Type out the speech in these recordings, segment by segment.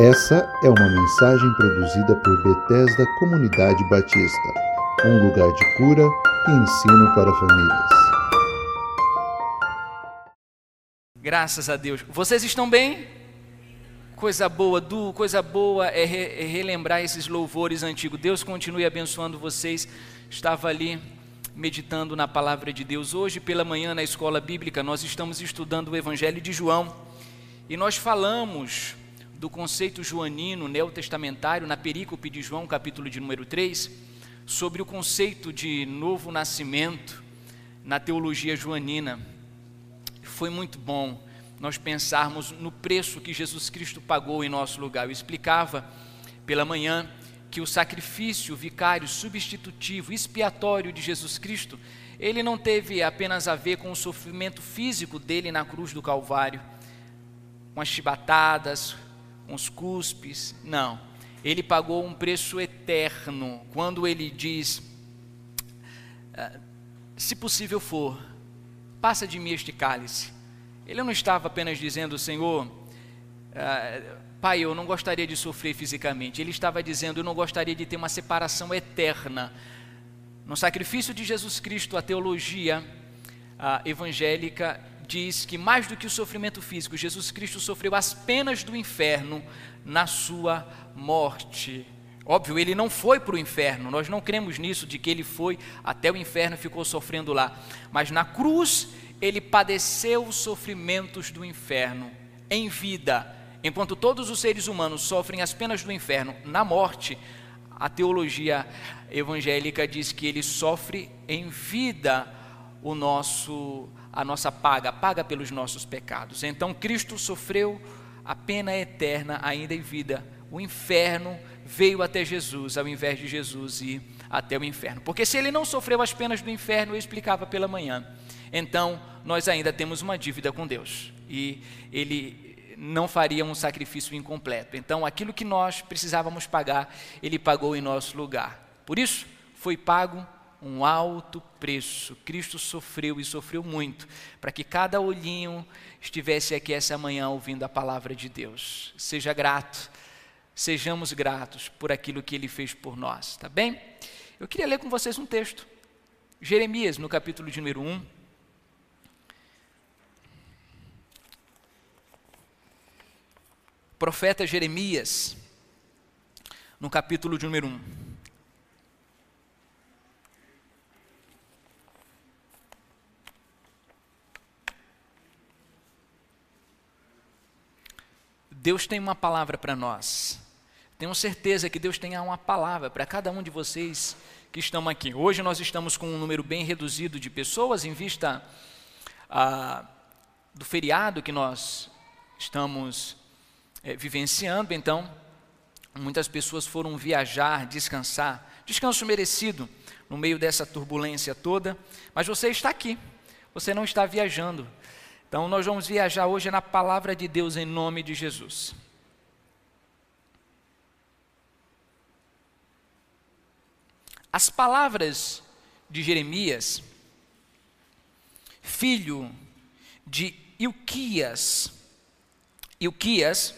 Essa é uma mensagem produzida por Bethesda Comunidade Batista, um lugar de cura e ensino para famílias. Graças a Deus. Vocês estão bem? Coisa boa, Du, coisa boa é, re, é relembrar esses louvores antigos. Deus continue abençoando vocês. Estava ali meditando na palavra de Deus. Hoje, pela manhã, na escola bíblica, nós estamos estudando o Evangelho de João e nós falamos do conceito joanino neotestamentário na perícope de João, capítulo de número 3, sobre o conceito de novo nascimento na teologia joanina. Foi muito bom nós pensarmos no preço que Jesus Cristo pagou em nosso lugar. Eu explicava pela manhã que o sacrifício vicário, substitutivo, expiatório de Jesus Cristo, ele não teve apenas a ver com o sofrimento físico dele na cruz do Calvário, com as chibatadas, os cuspes. Não. Ele pagou um preço eterno. Quando ele diz: ah, Se possível for, passa de mim este cálice. Ele não estava apenas dizendo, Senhor, ah, Pai, eu não gostaria de sofrer fisicamente. Ele estava dizendo, eu não gostaria de ter uma separação eterna. No sacrifício de Jesus Cristo, a teologia a evangélica diz que mais do que o sofrimento físico, Jesus Cristo sofreu as penas do inferno na sua morte. Óbvio, ele não foi para o inferno, nós não cremos nisso, de que ele foi até o inferno e ficou sofrendo lá. Mas na cruz, ele padeceu os sofrimentos do inferno em vida. Enquanto todos os seres humanos sofrem as penas do inferno na morte, a teologia evangélica diz que ele sofre em vida o nosso a nossa paga, paga pelos nossos pecados. Então Cristo sofreu a pena eterna ainda em vida. O inferno veio até Jesus, ao invés de Jesus ir até o inferno. Porque se ele não sofreu as penas do inferno, eu explicava pela manhã. Então, nós ainda temos uma dívida com Deus. E ele não faria um sacrifício incompleto. Então, aquilo que nós precisávamos pagar, ele pagou em nosso lugar. Por isso, foi pago um alto preço. Cristo sofreu e sofreu muito para que cada olhinho estivesse aqui essa manhã ouvindo a palavra de Deus. Seja grato, sejamos gratos por aquilo que ele fez por nós, tá bem? Eu queria ler com vocês um texto. Jeremias, no capítulo de número 1. Profeta Jeremias, no capítulo de número 1. Deus tem uma palavra para nós. Tenho certeza que Deus tem uma palavra para cada um de vocês que estão aqui. Hoje nós estamos com um número bem reduzido de pessoas em vista ah, do feriado que nós estamos é, vivenciando. Então, muitas pessoas foram viajar, descansar, descanso merecido no meio dessa turbulência toda. Mas você está aqui, você não está viajando, então, nós vamos viajar hoje na palavra de Deus em nome de Jesus. As palavras de Jeremias, filho de Ilquias. Ilquias,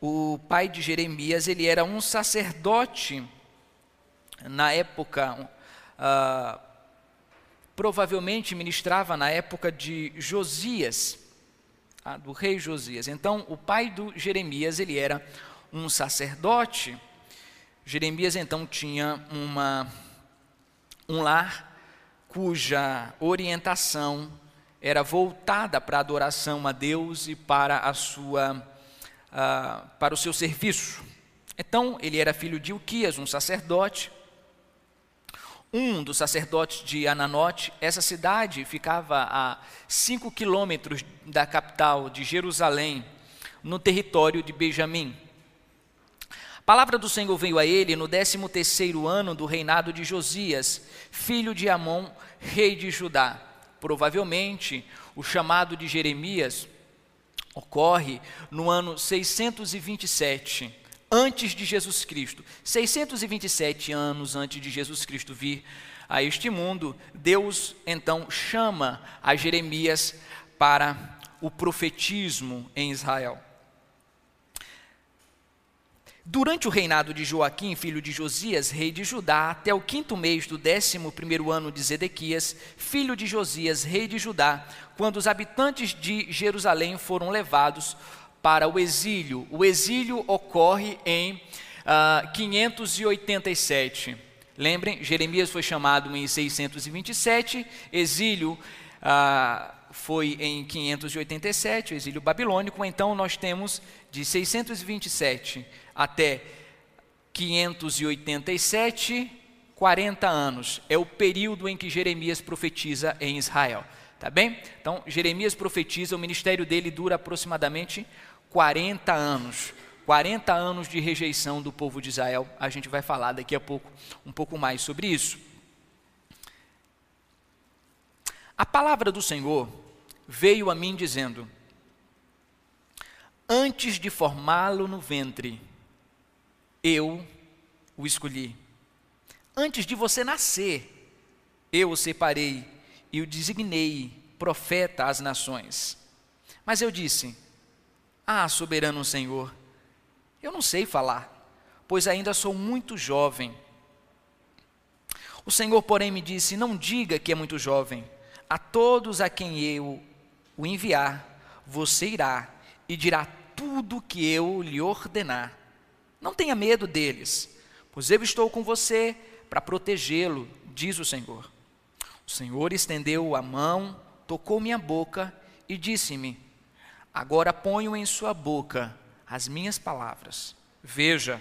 o pai de Jeremias, ele era um sacerdote na época uh, provavelmente ministrava na época de Josias, do rei Josias. Então, o pai do Jeremias, ele era um sacerdote. Jeremias então tinha uma um lar cuja orientação era voltada para a adoração a Deus e para a sua uh, para o seu serviço. Então, ele era filho de Uquias, um sacerdote um dos sacerdotes de Ananote. Essa cidade ficava a cinco quilômetros da capital de Jerusalém, no território de Benjamim. A palavra do Senhor veio a ele no décimo terceiro ano do reinado de Josias, filho de Amon, rei de Judá. Provavelmente, o chamado de Jeremias ocorre no ano 627 antes de Jesus Cristo. 627 anos antes de Jesus Cristo vir a este mundo, Deus então chama a Jeremias para o profetismo em Israel. Durante o reinado de Joaquim, filho de Josias, rei de Judá, até o quinto mês do décimo primeiro ano de Zedequias, filho de Josias, rei de Judá, quando os habitantes de Jerusalém foram levados para o exílio. O exílio ocorre em uh, ah, 587. Lembrem, Jeremias foi chamado em 627, exílio uh, foi em 587, o exílio babilônico, então nós temos de 627 até 587, 40 anos. É o período em que Jeremias profetiza em Israel. Tá bem? Então, Jeremias profetiza, o ministério dele dura aproximadamente 40 anos. 40 anos de rejeição do povo de Israel. A gente vai falar daqui a pouco um pouco mais sobre isso. A palavra do Senhor veio a mim dizendo: Antes de formá-lo no ventre, eu o escolhi. Antes de você nascer, eu o separei e o designei profeta às nações. Mas eu disse: Ah, soberano Senhor, eu não sei falar, pois ainda sou muito jovem. O Senhor, porém, me disse: Não diga que é muito jovem. A todos a quem eu o enviar, você irá e dirá tudo que eu lhe ordenar. Não tenha medo deles, pois eu estou com você para protegê-lo, diz o Senhor. O Senhor estendeu a mão, tocou minha boca e disse-me: Agora ponho em sua boca as minhas palavras. Veja,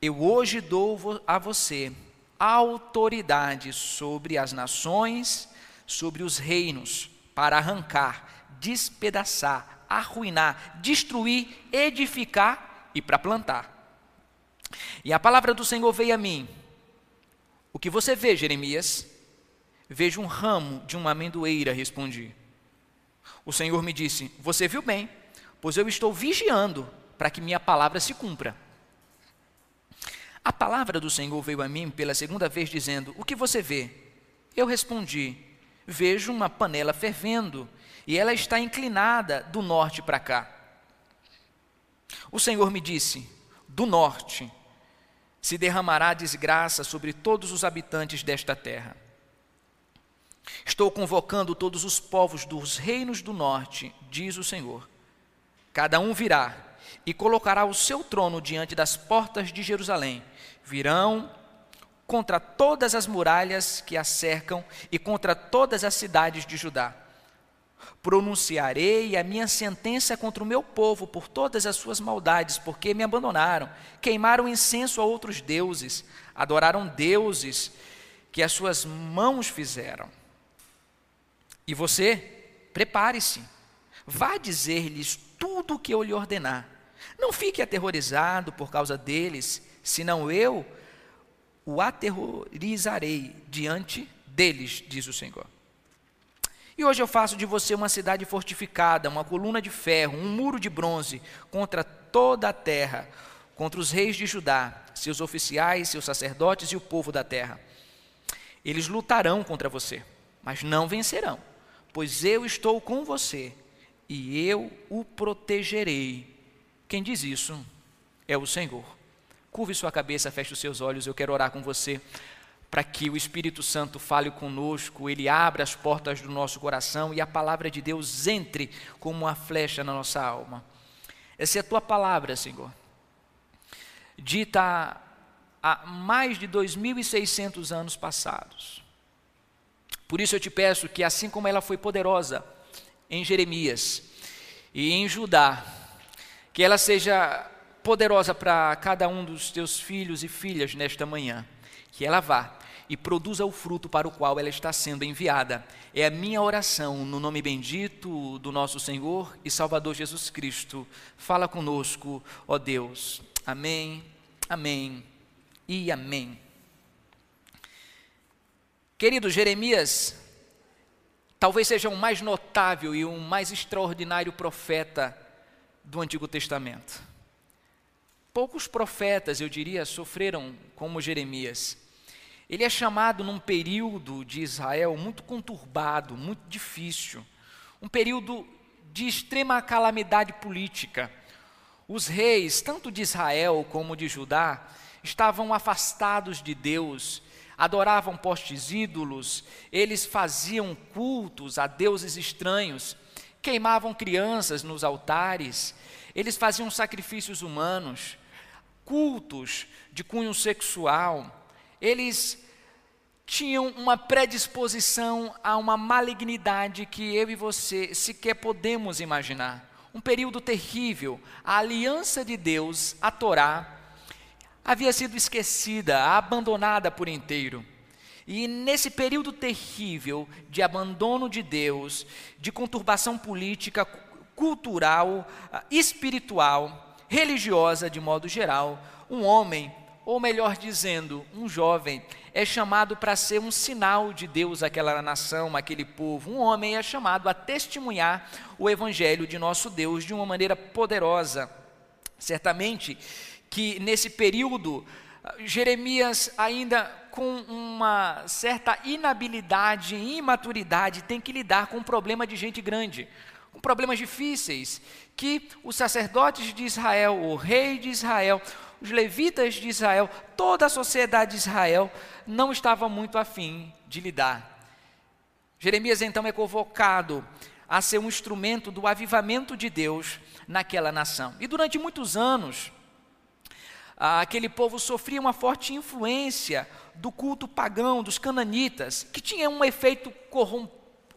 eu hoje dou a você autoridade sobre as nações, sobre os reinos, para arrancar, despedaçar, arruinar, destruir, edificar e para plantar. E a palavra do Senhor veio a mim. O que você vê, Jeremias? Vejo um ramo de uma amendoeira, respondi. O Senhor me disse: Você viu bem, pois eu estou vigiando para que minha palavra se cumpra. A palavra do Senhor veio a mim pela segunda vez, dizendo: O que você vê? Eu respondi: Vejo uma panela fervendo, e ela está inclinada do norte para cá. O Senhor me disse: Do norte se derramará desgraça sobre todos os habitantes desta terra. Estou convocando todos os povos dos reinos do norte, diz o Senhor. Cada um virá e colocará o seu trono diante das portas de Jerusalém. Virão contra todas as muralhas que a cercam e contra todas as cidades de Judá pronunciarei a minha sentença contra o meu povo por todas as suas maldades, porque me abandonaram, queimaram incenso a outros deuses, adoraram deuses que as suas mãos fizeram. E você, prepare-se, vá dizer-lhes tudo o que eu lhe ordenar. Não fique aterrorizado por causa deles, senão eu o aterrorizarei diante deles, diz o Senhor. E hoje eu faço de você uma cidade fortificada, uma coluna de ferro, um muro de bronze contra toda a terra, contra os reis de Judá, seus oficiais, seus sacerdotes e o povo da terra. Eles lutarão contra você, mas não vencerão, pois eu estou com você e eu o protegerei. Quem diz isso é o Senhor. Curve sua cabeça, feche os seus olhos, eu quero orar com você para que o Espírito Santo fale conosco, ele abra as portas do nosso coração e a palavra de Deus entre como uma flecha na nossa alma. Essa é a tua palavra, Senhor, dita há mais de 2.600 anos passados. Por isso eu te peço que, assim como ela foi poderosa em Jeremias e em Judá, que ela seja poderosa para cada um dos teus filhos e filhas nesta manhã. Que ela vá e produza o fruto para o qual ela está sendo enviada. É a minha oração no nome bendito do nosso Senhor e Salvador Jesus Cristo. Fala conosco, ó Deus. Amém, amém e amém. Querido Jeremias, talvez seja o mais notável e o mais extraordinário profeta do Antigo Testamento. Poucos profetas, eu diria, sofreram como Jeremias. Ele é chamado num período de Israel muito conturbado, muito difícil, um período de extrema calamidade política, Os reis, tanto de Israel como de Judá, estavam afastados de Deus, adoravam postes ídolos, eles faziam cultos a deuses estranhos, queimavam crianças nos altares, eles faziam sacrifícios humanos, cultos de cunho sexual, eles tinham uma predisposição a uma malignidade que eu e você sequer podemos imaginar. Um período terrível. A aliança de Deus, a Torá, havia sido esquecida, abandonada por inteiro. E nesse período terrível de abandono de Deus, de conturbação política, cultural, espiritual, religiosa de modo geral, um homem, ou melhor dizendo, um jovem, é chamado para ser um sinal de Deus àquela nação, àquele povo. Um homem é chamado a testemunhar o evangelho de nosso Deus de uma maneira poderosa. Certamente que nesse período, Jeremias, ainda com uma certa inabilidade e imaturidade, tem que lidar com um problema de gente grande, com problemas difíceis, que os sacerdotes de Israel, o rei de Israel, os levitas de Israel, toda a sociedade de Israel não estava muito afim de lidar. Jeremias então é convocado a ser um instrumento do avivamento de Deus naquela nação. E durante muitos anos, aquele povo sofria uma forte influência do culto pagão dos cananitas, que tinha um efeito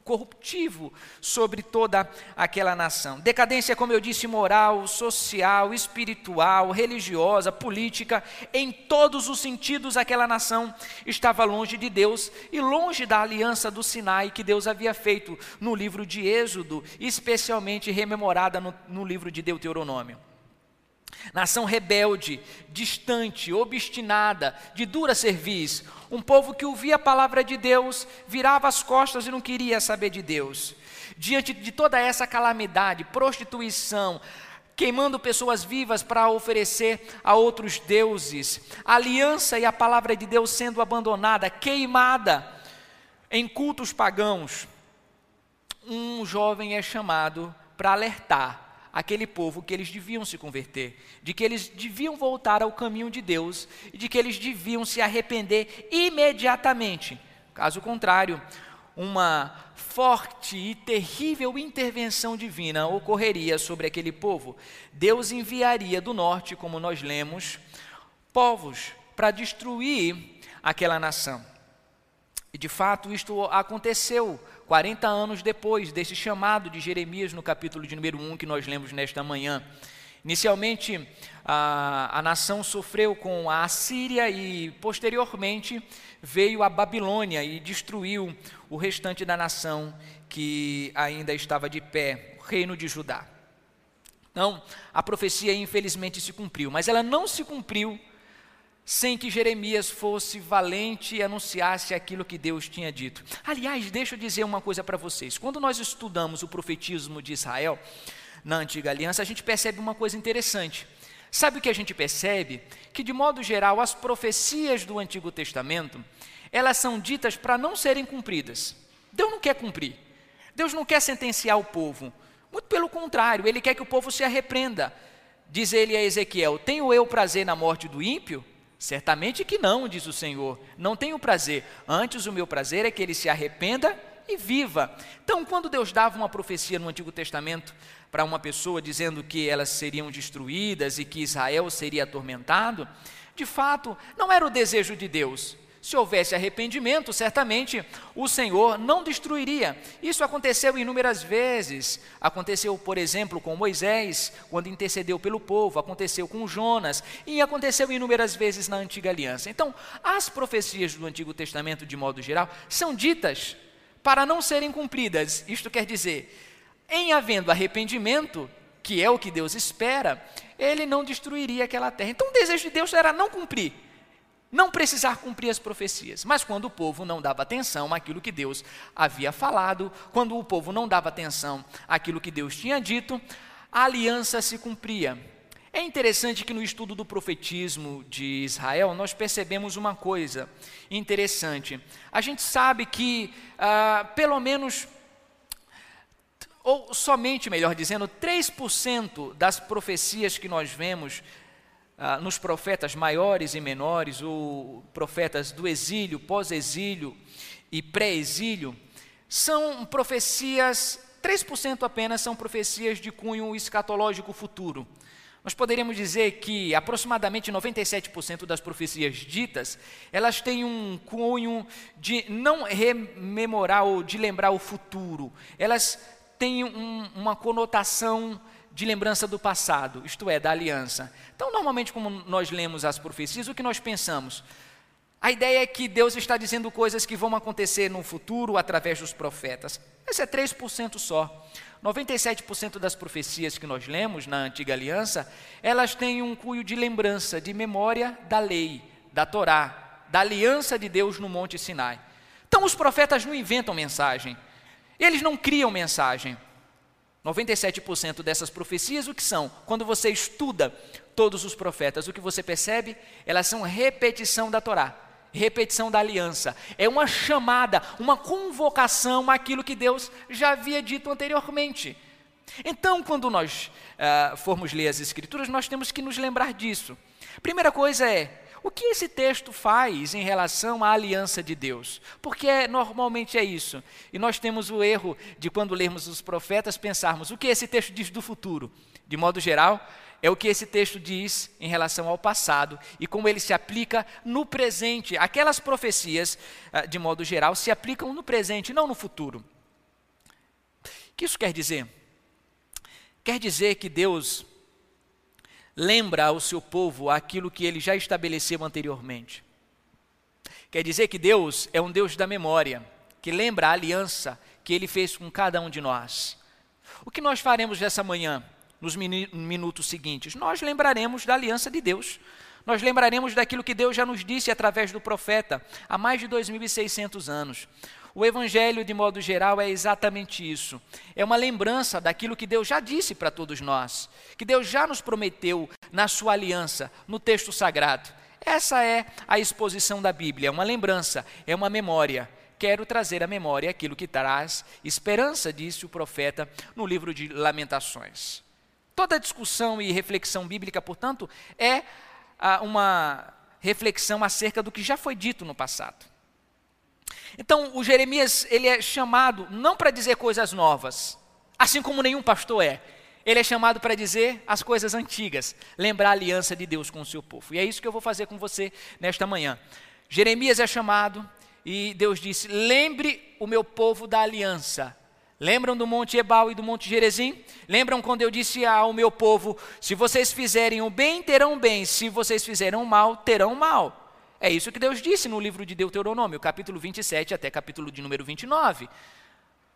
corruptivo sobre toda aquela nação. Decadência, como eu disse, moral, social, espiritual, religiosa, política, em todos os sentidos aquela nação estava longe de Deus e longe da aliança do Sinai que Deus havia feito no livro de Êxodo, especialmente rememorada no, no livro de Deuteronômio. Nação rebelde, distante, obstinada, de dura serviço, um povo que ouvia a palavra de Deus, virava as costas e não queria saber de Deus. Diante de toda essa calamidade, prostituição, queimando pessoas vivas para oferecer a outros deuses, a aliança e a palavra de Deus sendo abandonada, queimada em cultos pagãos, um jovem é chamado para alertar aquele povo que eles deviam se converter, de que eles deviam voltar ao caminho de Deus e de que eles deviam se arrepender imediatamente. Caso contrário, uma forte e terrível intervenção divina ocorreria sobre aquele povo. Deus enviaria do norte, como nós lemos, povos para destruir aquela nação. E de fato isto aconteceu 40 anos depois desse chamado de Jeremias no capítulo de número 1 que nós lemos nesta manhã. Inicialmente, a, a nação sofreu com a Assíria e, posteriormente, veio a Babilônia e destruiu o restante da nação que ainda estava de pé, o reino de Judá. Então, a profecia infelizmente se cumpriu, mas ela não se cumpriu sem que Jeremias fosse valente e anunciasse aquilo que Deus tinha dito. Aliás, deixa eu dizer uma coisa para vocês. Quando nós estudamos o profetismo de Israel na antiga aliança, a gente percebe uma coisa interessante. Sabe o que a gente percebe? Que de modo geral as profecias do Antigo Testamento, elas são ditas para não serem cumpridas. Deus não quer cumprir. Deus não quer sentenciar o povo. Muito pelo contrário, ele quer que o povo se arrependa. Diz ele a Ezequiel: Tenho eu prazer na morte do ímpio? Certamente que não, diz o Senhor. Não tenho prazer. Antes o meu prazer é que ele se arrependa e viva. Então, quando Deus dava uma profecia no Antigo Testamento para uma pessoa dizendo que elas seriam destruídas e que Israel seria atormentado, de fato, não era o desejo de Deus, se houvesse arrependimento, certamente o Senhor não destruiria. Isso aconteceu inúmeras vezes. Aconteceu, por exemplo, com Moisés, quando intercedeu pelo povo, aconteceu com Jonas, e aconteceu inúmeras vezes na antiga aliança. Então, as profecias do Antigo Testamento, de modo geral, são ditas para não serem cumpridas. Isto quer dizer, em havendo arrependimento, que é o que Deus espera, ele não destruiria aquela terra. Então, o desejo de Deus era não cumprir não precisar cumprir as profecias. Mas quando o povo não dava atenção àquilo que Deus havia falado, quando o povo não dava atenção àquilo que Deus tinha dito, a aliança se cumpria. É interessante que no estudo do profetismo de Israel nós percebemos uma coisa interessante. A gente sabe que, ah, pelo menos ou somente, melhor dizendo, 3% das profecias que nós vemos ah, nos profetas maiores e menores, ou profetas do exílio, pós-exílio e pré-exílio, são profecias, 3% apenas são profecias de cunho escatológico futuro. Nós poderíamos dizer que aproximadamente 97% das profecias ditas, elas têm um cunho de não rememorar ou de lembrar o futuro. Elas têm um, uma conotação de lembrança do passado, isto é, da aliança. Então, normalmente, como nós lemos as profecias, o que nós pensamos? A ideia é que Deus está dizendo coisas que vão acontecer no futuro através dos profetas. Esse é 3% só. 97% das profecias que nós lemos na antiga aliança, elas têm um cunho de lembrança, de memória da lei, da Torá, da aliança de Deus no Monte Sinai. Então os profetas não inventam mensagem. Eles não criam mensagem. 97% dessas profecias, o que são? Quando você estuda todos os profetas, o que você percebe? Elas são repetição da Torá repetição da aliança. É uma chamada, uma convocação àquilo que Deus já havia dito anteriormente. Então, quando nós uh, formos ler as Escrituras, nós temos que nos lembrar disso. Primeira coisa é, o que esse texto faz em relação à aliança de Deus? Porque é, normalmente é isso. E nós temos o erro de, quando lermos os profetas, pensarmos o que esse texto diz do futuro. De modo geral, é o que esse texto diz em relação ao passado e como ele se aplica no presente. Aquelas profecias, ah, de modo geral, se aplicam no presente, não no futuro. O que isso quer dizer? Quer dizer que Deus lembra ao seu povo aquilo que ele já estabeleceu anteriormente. Quer dizer que Deus é um Deus da memória, que lembra a aliança que ele fez com cada um de nós. O que nós faremos nessa manhã? nos minutos seguintes, nós lembraremos da aliança de Deus. Nós lembraremos daquilo que Deus já nos disse através do profeta há mais de 2.600 anos. O Evangelho, de modo geral, é exatamente isso. É uma lembrança daquilo que Deus já disse para todos nós, que Deus já nos prometeu na sua aliança, no texto sagrado. Essa é a exposição da Bíblia, é uma lembrança, é uma memória. Quero trazer à memória aquilo que traz esperança, disse o profeta no livro de Lamentações. Toda discussão e reflexão bíblica, portanto, é ah, uma reflexão acerca do que já foi dito no passado. Então, o Jeremias, ele é chamado não para dizer coisas novas, assim como nenhum pastor é. Ele é chamado para dizer as coisas antigas, lembrar a aliança de Deus com o seu povo. E é isso que eu vou fazer com você nesta manhã. Jeremias é chamado e Deus disse: Lembre o meu povo da aliança Lembram do Monte Ebal e do Monte Gerezim? Lembram quando eu disse ao meu povo: se vocês fizerem o bem, terão bem, se vocês fizerem o mal, terão mal. É isso que Deus disse no livro de Deuteronômio, capítulo 27 até capítulo de número 29.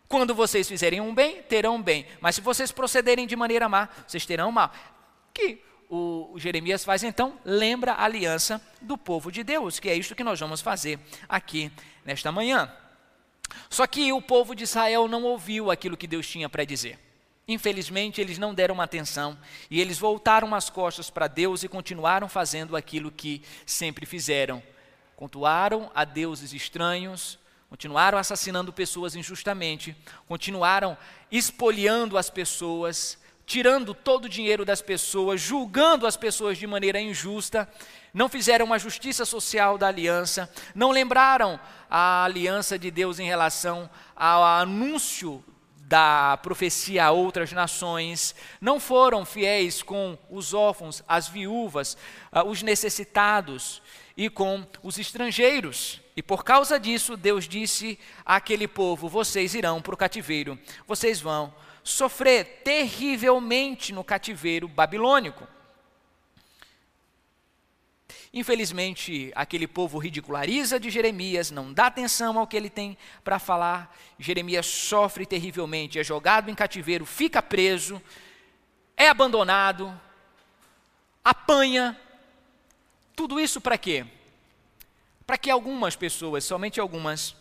Quando vocês fizerem um bem, terão bem, mas se vocês procederem de maneira má, vocês terão mal. Que o Jeremias faz então, lembra a aliança do povo de Deus, que é isso que nós vamos fazer aqui nesta manhã. Só que o povo de Israel não ouviu aquilo que Deus tinha para dizer. Infelizmente, eles não deram atenção e eles voltaram as costas para Deus e continuaram fazendo aquilo que sempre fizeram. Cultuaram a deuses estranhos, continuaram assassinando pessoas injustamente, continuaram espoliando as pessoas, tirando todo o dinheiro das pessoas, julgando as pessoas de maneira injusta, não fizeram uma justiça social da aliança, não lembraram a aliança de Deus em relação ao anúncio da profecia a outras nações, não foram fiéis com os órfãos, as viúvas, ah, os necessitados e com os estrangeiros. E por causa disso, Deus disse àquele povo: vocês irão para o cativeiro, vocês vão sofrer terrivelmente no cativeiro babilônico. Infelizmente, aquele povo ridiculariza de Jeremias, não dá atenção ao que ele tem para falar. Jeremias sofre terrivelmente, é jogado em cativeiro, fica preso, é abandonado, apanha. Tudo isso para quê? Para que algumas pessoas, somente algumas,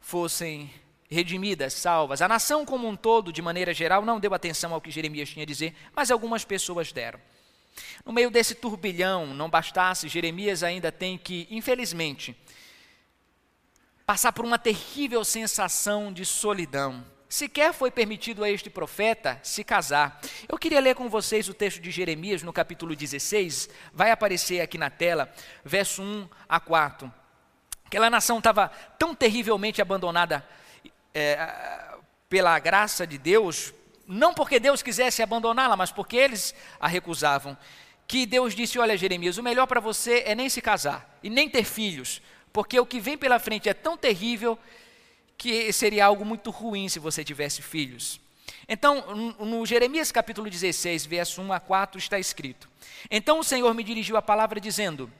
fossem redimidas, salvas. A nação como um todo, de maneira geral, não deu atenção ao que Jeremias tinha a dizer, mas algumas pessoas deram. No meio desse turbilhão, não bastasse, Jeremias ainda tem que, infelizmente, passar por uma terrível sensação de solidão, sequer foi permitido a este profeta se casar. Eu queria ler com vocês o texto de Jeremias no capítulo 16, vai aparecer aqui na tela, verso 1 a 4. Aquela nação estava tão terrivelmente abandonada é, pela graça de Deus, não porque Deus quisesse abandoná-la, mas porque eles a recusavam, que Deus disse: Olha, Jeremias, o melhor para você é nem se casar e nem ter filhos, porque o que vem pela frente é tão terrível que seria algo muito ruim se você tivesse filhos. Então, no Jeremias capítulo 16, verso 1 a 4, está escrito: Então o Senhor me dirigiu a palavra dizendo: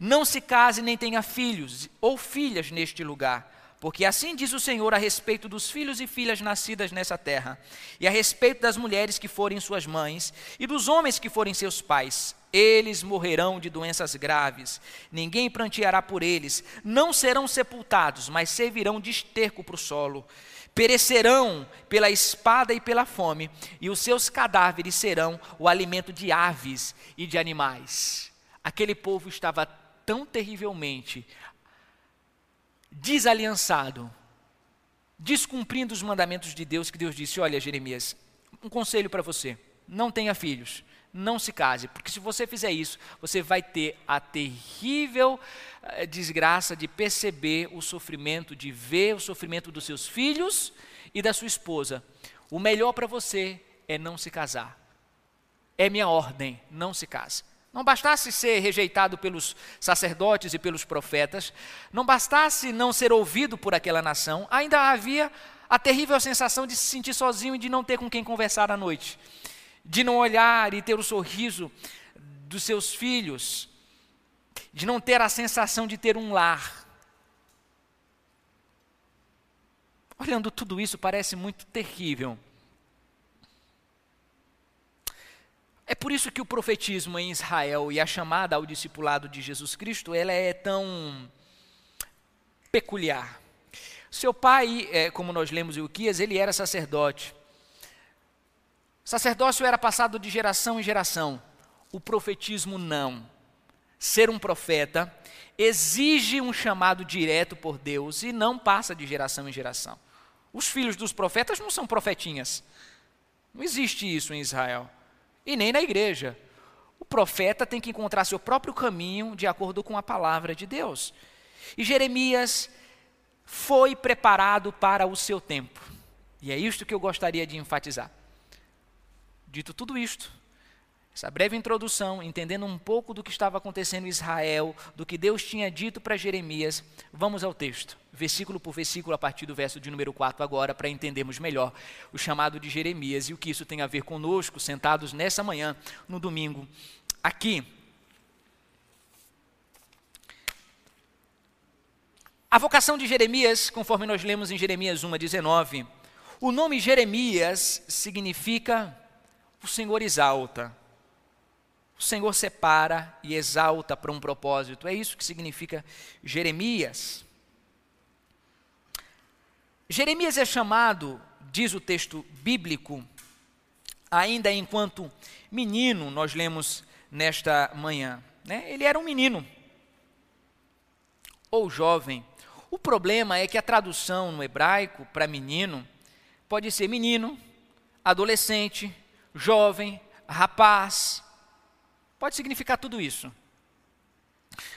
Não se case nem tenha filhos ou filhas neste lugar, porque assim diz o Senhor a respeito dos filhos e filhas nascidas nessa terra, e a respeito das mulheres que forem suas mães, e dos homens que forem seus pais. Eles morrerão de doenças graves, ninguém pranteará por eles, não serão sepultados, mas servirão de esterco para o solo. Perecerão pela espada e pela fome, e os seus cadáveres serão o alimento de aves e de animais. Aquele povo estava tão terrivelmente desaliançado, descumprindo os mandamentos de Deus, que Deus disse: Olha, Jeremias, um conselho para você: não tenha filhos não se case, porque se você fizer isso, você vai ter a terrível eh, desgraça de perceber o sofrimento, de ver o sofrimento dos seus filhos e da sua esposa. O melhor para você é não se casar. É minha ordem, não se case. Não bastasse ser rejeitado pelos sacerdotes e pelos profetas, não bastasse não ser ouvido por aquela nação, ainda havia a terrível sensação de se sentir sozinho e de não ter com quem conversar à noite de não olhar e ter o sorriso dos seus filhos, de não ter a sensação de ter um lar. Olhando tudo isso, parece muito terrível. É por isso que o profetismo em Israel e a chamada ao discipulado de Jesus Cristo, ela é tão peculiar. Seu pai, é, como nós lemos em Uquias, ele era sacerdote. Sacerdócio era passado de geração em geração, o profetismo não. Ser um profeta exige um chamado direto por Deus e não passa de geração em geração. Os filhos dos profetas não são profetinhas. Não existe isso em Israel. E nem na igreja. O profeta tem que encontrar seu próprio caminho de acordo com a palavra de Deus. E Jeremias foi preparado para o seu tempo. E é isto que eu gostaria de enfatizar. Dito tudo isto, essa breve introdução, entendendo um pouco do que estava acontecendo em Israel, do que Deus tinha dito para Jeremias, vamos ao texto, versículo por versículo, a partir do verso de número 4 agora, para entendermos melhor o chamado de Jeremias e o que isso tem a ver conosco, sentados nessa manhã, no domingo, aqui. A vocação de Jeremias, conforme nós lemos em Jeremias 1 a 19, o nome Jeremias significa o Senhor exalta. O Senhor separa e exalta para um propósito. É isso que significa Jeremias. Jeremias é chamado, diz o texto bíblico, ainda enquanto menino, nós lemos nesta manhã. Né? Ele era um menino, ou jovem. O problema é que a tradução no hebraico para menino pode ser menino, adolescente, jovem, rapaz. Pode significar tudo isso.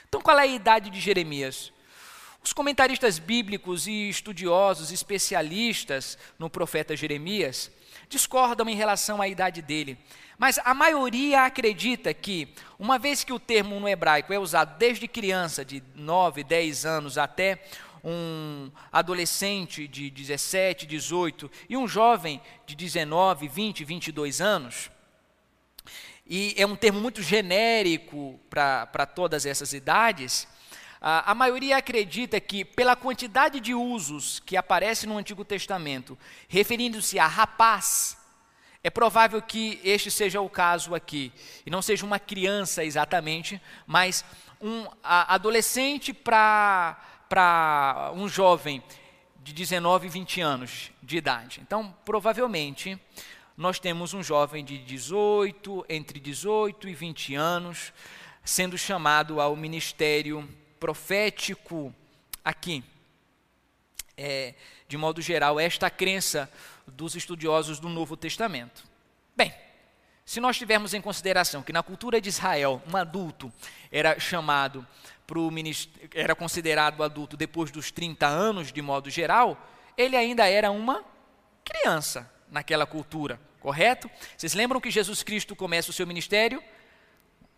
Então, qual é a idade de Jeremias? Os comentaristas bíblicos e estudiosos, especialistas no profeta Jeremias, discordam em relação à idade dele. Mas a maioria acredita que, uma vez que o termo no hebraico é usado desde criança, de 9, 10 anos, até um adolescente de 17, 18 e um jovem de 19, 20, 22 anos. E é um termo muito genérico para todas essas idades. A, a maioria acredita que, pela quantidade de usos que aparece no Antigo Testamento, referindo-se a rapaz, é provável que este seja o caso aqui, e não seja uma criança exatamente, mas um adolescente para para um jovem de 19, 20 anos de idade. Então, provavelmente, nós temos um jovem de 18, entre 18 e 20 anos, sendo chamado ao ministério profético aqui. é, de modo geral, esta crença dos estudiosos do Novo Testamento. Bem, se nós tivermos em consideração que na cultura de Israel um adulto era chamado para o era considerado adulto depois dos 30 anos de modo geral, ele ainda era uma criança naquela cultura, correto? Vocês lembram que Jesus Cristo começa o seu ministério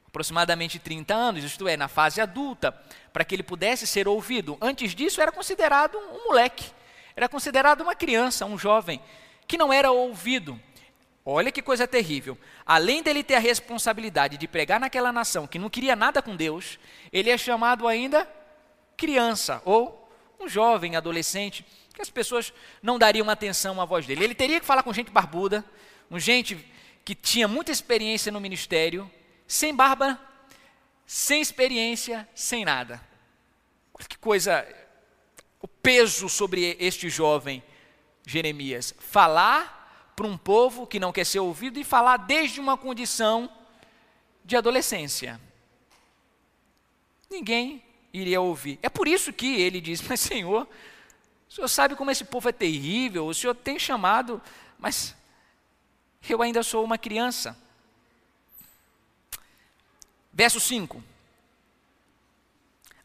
aproximadamente 30 anos, isto é, na fase adulta, para que ele pudesse ser ouvido. Antes disso era considerado um moleque, era considerado uma criança, um jovem que não era ouvido. Olha que coisa terrível. Além dele ter a responsabilidade de pregar naquela nação que não queria nada com Deus, ele é chamado ainda criança ou um jovem, adolescente, que as pessoas não dariam atenção à voz dele. Ele teria que falar com gente barbuda, com gente que tinha muita experiência no ministério, sem barba, sem experiência, sem nada. Olha que coisa, o peso sobre este jovem Jeremias. Falar para um povo que não quer ser ouvido e falar desde uma condição de adolescência. Ninguém iria ouvir. É por isso que ele diz: Mas Senhor, o Senhor sabe como esse povo é terrível, o Senhor tem chamado, mas eu ainda sou uma criança. Verso 5: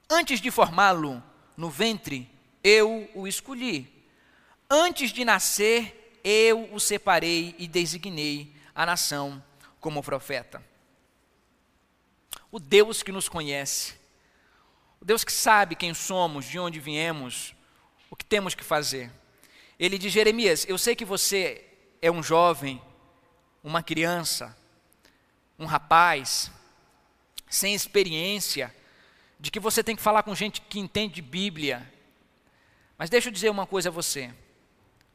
Antes de formá-lo no ventre, eu o escolhi. Antes de nascer, eu o separei e designei a nação como profeta. O Deus que nos conhece, o Deus que sabe quem somos, de onde viemos, o que temos que fazer. Ele diz: Jeremias, eu sei que você é um jovem, uma criança, um rapaz, sem experiência, de que você tem que falar com gente que entende Bíblia. Mas deixa eu dizer uma coisa a você.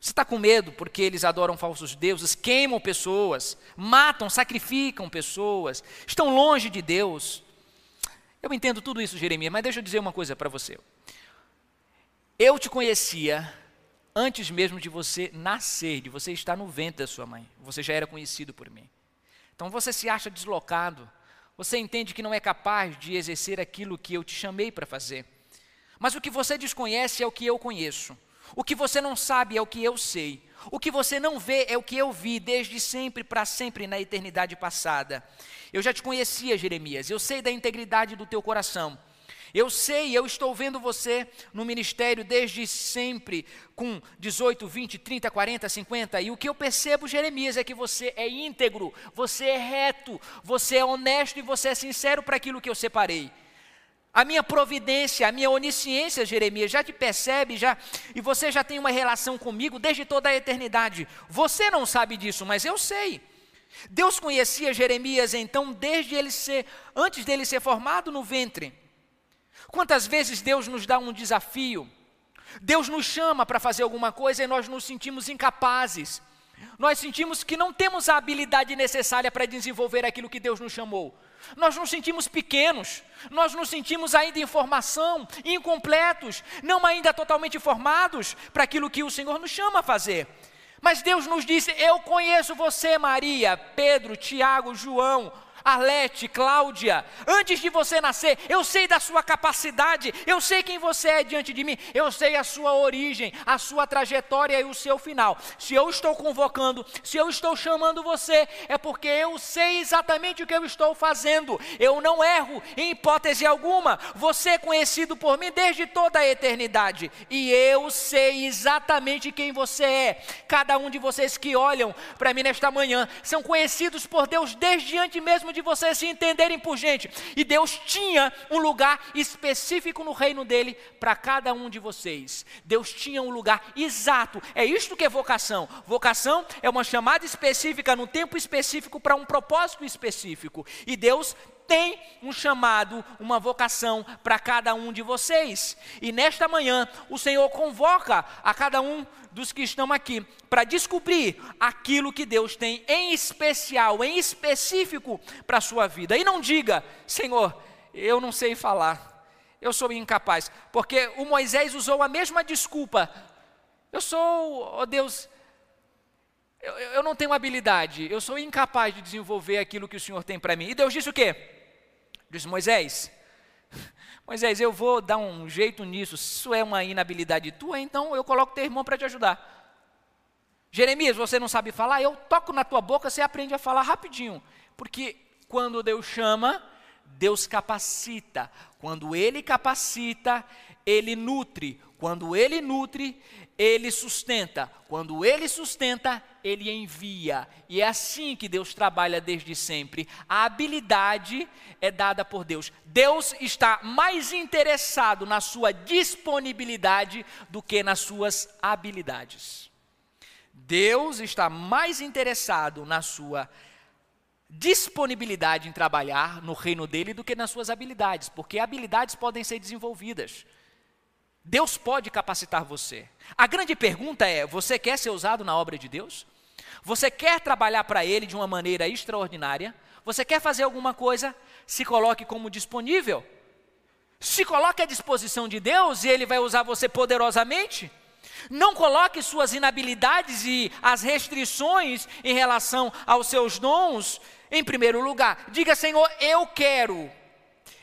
Você está com medo porque eles adoram falsos deuses, queimam pessoas, matam, sacrificam pessoas, estão longe de Deus. Eu entendo tudo isso, Jeremias, mas deixa eu dizer uma coisa para você. Eu te conhecia antes mesmo de você nascer, de você estar no ventre da sua mãe. Você já era conhecido por mim. Então você se acha deslocado, você entende que não é capaz de exercer aquilo que eu te chamei para fazer. Mas o que você desconhece é o que eu conheço. O que você não sabe é o que eu sei. O que você não vê é o que eu vi desde sempre para sempre na eternidade passada. Eu já te conhecia, Jeremias. Eu sei da integridade do teu coração. Eu sei, eu estou vendo você no ministério desde sempre, com 18, 20, 30, 40, 50. E o que eu percebo, Jeremias, é que você é íntegro, você é reto, você é honesto e você é sincero para aquilo que eu separei. A minha providência, a minha onisciência, Jeremias, já te percebe, já, e você já tem uma relação comigo desde toda a eternidade. Você não sabe disso, mas eu sei. Deus conhecia Jeremias então desde ele ser, antes dele ser formado no ventre. Quantas vezes Deus nos dá um desafio? Deus nos chama para fazer alguma coisa e nós nos sentimos incapazes. Nós sentimos que não temos a habilidade necessária para desenvolver aquilo que Deus nos chamou. Nós nos sentimos pequenos, nós nos sentimos ainda em formação, incompletos, não ainda totalmente formados para aquilo que o Senhor nos chama a fazer. Mas Deus nos disse: Eu conheço você, Maria, Pedro, Tiago, João, Arlete, Cláudia, antes de você nascer, eu sei da sua capacidade, eu sei quem você é diante de mim, eu sei a sua origem, a sua trajetória e o seu final. Se eu estou convocando, se eu estou chamando você, é porque eu sei exatamente o que eu estou fazendo. Eu não erro em hipótese alguma. Você é conhecido por mim desde toda a eternidade e eu sei exatamente quem você é. Cada um de vocês que olham para mim nesta manhã são conhecidos por Deus desde antes mesmo mesmo de vocês se entenderem por gente. E Deus tinha um lugar específico no reino dele para cada um de vocês. Deus tinha um lugar exato. É isto que é vocação. Vocação é uma chamada específica no tempo específico para um propósito específico. E Deus tem um chamado, uma vocação para cada um de vocês. E nesta manhã, o Senhor convoca a cada um dos que estão aqui para descobrir aquilo que Deus tem em especial, em específico para a sua vida. E não diga, Senhor, eu não sei falar, eu sou incapaz, porque o Moisés usou a mesma desculpa. Eu sou, oh Deus, eu, eu, não tenho habilidade, eu sou incapaz de desenvolver aquilo que o Senhor tem para mim. E Deus disse o quê? Diz Moisés: Moisés, eu vou dar um jeito nisso. Se isso é uma inabilidade tua, então eu coloco teu irmão para te ajudar. Jeremias, você não sabe falar? Eu toco na tua boca, você aprende a falar rapidinho. Porque quando Deus chama, Deus capacita. Quando Ele capacita, Ele nutre. Quando Ele nutre, Ele sustenta. Quando Ele sustenta, Ele envia. E é assim que Deus trabalha desde sempre. A habilidade é dada por Deus. Deus está mais interessado na sua disponibilidade do que nas suas habilidades. Deus está mais interessado na sua disponibilidade em trabalhar no reino dele do que nas suas habilidades, porque habilidades podem ser desenvolvidas. Deus pode capacitar você. A grande pergunta é: você quer ser usado na obra de Deus? Você quer trabalhar para Ele de uma maneira extraordinária? Você quer fazer alguma coisa? Se coloque como disponível. Se coloque à disposição de Deus e Ele vai usar você poderosamente. Não coloque suas inabilidades e as restrições em relação aos seus dons em primeiro lugar. Diga, Senhor, eu quero.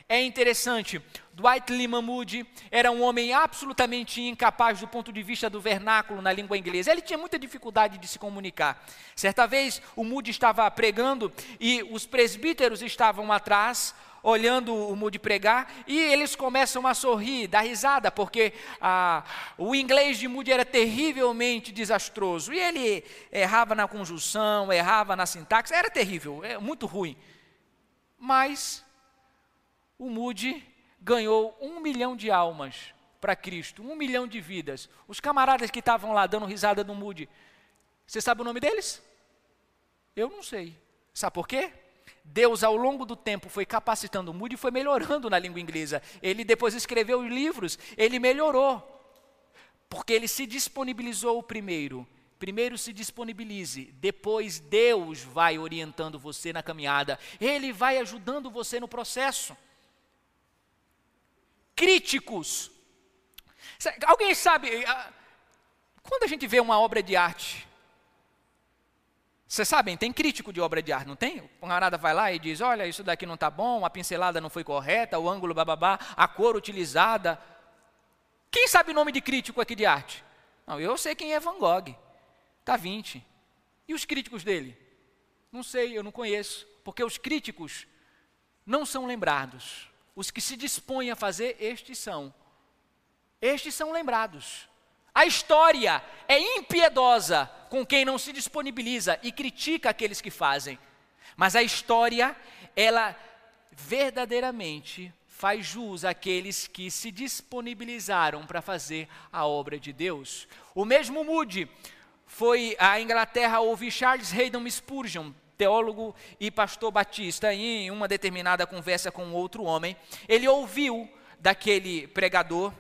É interessante, Dwight Lyman Moody era um homem absolutamente incapaz do ponto de vista do vernáculo na língua inglesa. Ele tinha muita dificuldade de se comunicar. Certa vez, o Moody estava pregando e os presbíteros estavam atrás, olhando o Moody pregar, e eles começam a sorrir, dar risada, porque ah, o inglês de Moody era terrivelmente desastroso. E ele errava na conjunção, errava na sintaxe, era terrível, é muito ruim. Mas o Moody ganhou um milhão de almas para Cristo, um milhão de vidas. Os camaradas que estavam lá dando risada no Moody, você sabe o nome deles? Eu não sei. Sabe por quê? Deus, ao longo do tempo, foi capacitando o Moody e foi melhorando na língua inglesa. Ele depois escreveu livros, ele melhorou. Porque ele se disponibilizou primeiro. Primeiro se disponibilize, depois Deus vai orientando você na caminhada, Ele vai ajudando você no processo. Críticos. Alguém sabe, quando a gente vê uma obra de arte, vocês sabem, tem crítico de obra de arte, não tem? O camarada vai lá e diz: olha, isso daqui não está bom, a pincelada não foi correta, o ângulo bababá, a cor utilizada. Quem sabe o nome de crítico aqui de arte? Não, eu sei quem é Van Gogh, Da Vinci. E os críticos dele? Não sei, eu não conheço, porque os críticos não são lembrados. Os que se dispõem a fazer, estes são. Estes são lembrados. A história é impiedosa com quem não se disponibiliza e critica aqueles que fazem. Mas a história, ela verdadeiramente faz jus àqueles que se disponibilizaram para fazer a obra de Deus. O mesmo Moody foi à Inglaterra ouvir Charles Haydon Spurgeon, teólogo e pastor batista, em uma determinada conversa com outro homem. Ele ouviu daquele pregador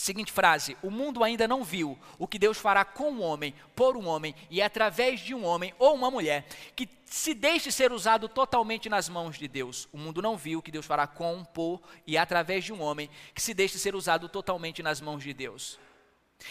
Seguinte frase: O mundo ainda não viu o que Deus fará com um homem, por um homem e através de um homem ou uma mulher que se deixe ser usado totalmente nas mãos de Deus. O mundo não viu o que Deus fará com, por e através de um homem que se deixe ser usado totalmente nas mãos de Deus.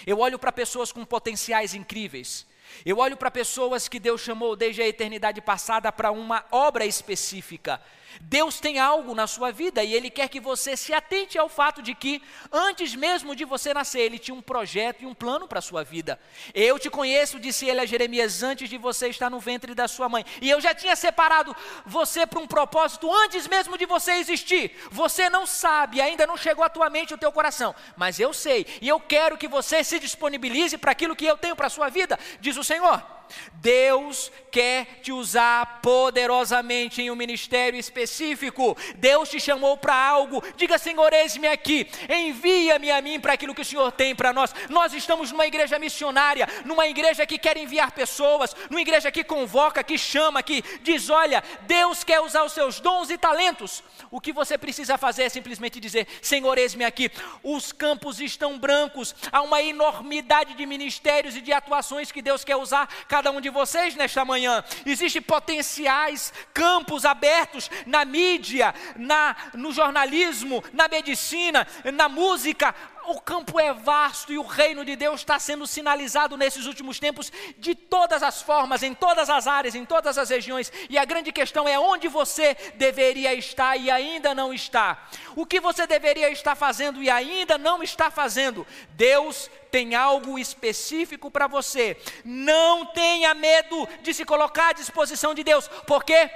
Eu olho para pessoas com potenciais incríveis. Eu olho para pessoas que Deus chamou desde a eternidade passada para uma obra específica. Deus tem algo na sua vida e Ele quer que você se atente ao fato de que, antes mesmo de você nascer, Ele tinha um projeto e um plano para a sua vida. Eu te conheço, disse ele a Jeremias, antes de você estar no ventre da sua mãe. E eu já tinha separado você para um propósito antes mesmo de você existir. Você não sabe, ainda não chegou à tua mente o teu coração, mas eu sei. E eu quero que você se disponibilize para aquilo que eu tenho para a sua vida, diz o Senhor. Deus quer te usar poderosamente em um ministério específico. Deus te chamou para algo. Diga, Senhor, eis-me aqui. Envia-me a mim para aquilo que o Senhor tem para nós. Nós estamos numa igreja missionária, numa igreja que quer enviar pessoas, numa igreja que convoca, que chama, que diz: olha, Deus quer usar os seus dons e talentos. O que você precisa fazer é simplesmente dizer: Senhor, eis-me aqui. Os campos estão brancos. Há uma enormidade de ministérios e de atuações que Deus quer usar um de vocês nesta manhã. Existem potenciais campos abertos na mídia, na, no jornalismo, na medicina, na música, o campo é vasto e o reino de Deus está sendo sinalizado nesses últimos tempos de todas as formas, em todas as áreas, em todas as regiões. E a grande questão é onde você deveria estar e ainda não está. O que você deveria estar fazendo e ainda não está fazendo. Deus tem algo específico para você. Não tenha medo de se colocar à disposição de Deus, porque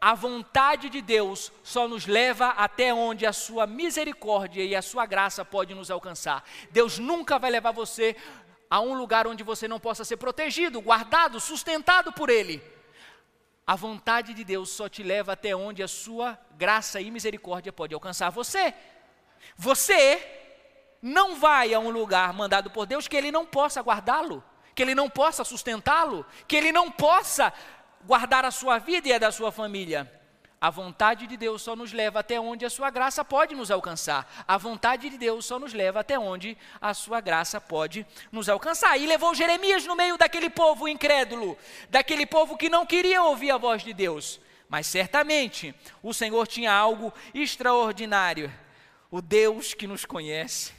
a vontade de Deus só nos leva até onde a sua misericórdia e a sua graça pode nos alcançar. Deus nunca vai levar você a um lugar onde você não possa ser protegido, guardado, sustentado por Ele. A vontade de Deus só te leva até onde a sua graça e misericórdia pode alcançar você. Você não vai a um lugar mandado por Deus que Ele não possa guardá-lo, que Ele não possa sustentá-lo, que Ele não possa guardar a sua vida e a da sua família. A vontade de Deus só nos leva até onde a sua graça pode nos alcançar. A vontade de Deus só nos leva até onde a sua graça pode nos alcançar. E levou Jeremias no meio daquele povo incrédulo, daquele povo que não queria ouvir a voz de Deus. Mas certamente o Senhor tinha algo extraordinário. O Deus que nos conhece.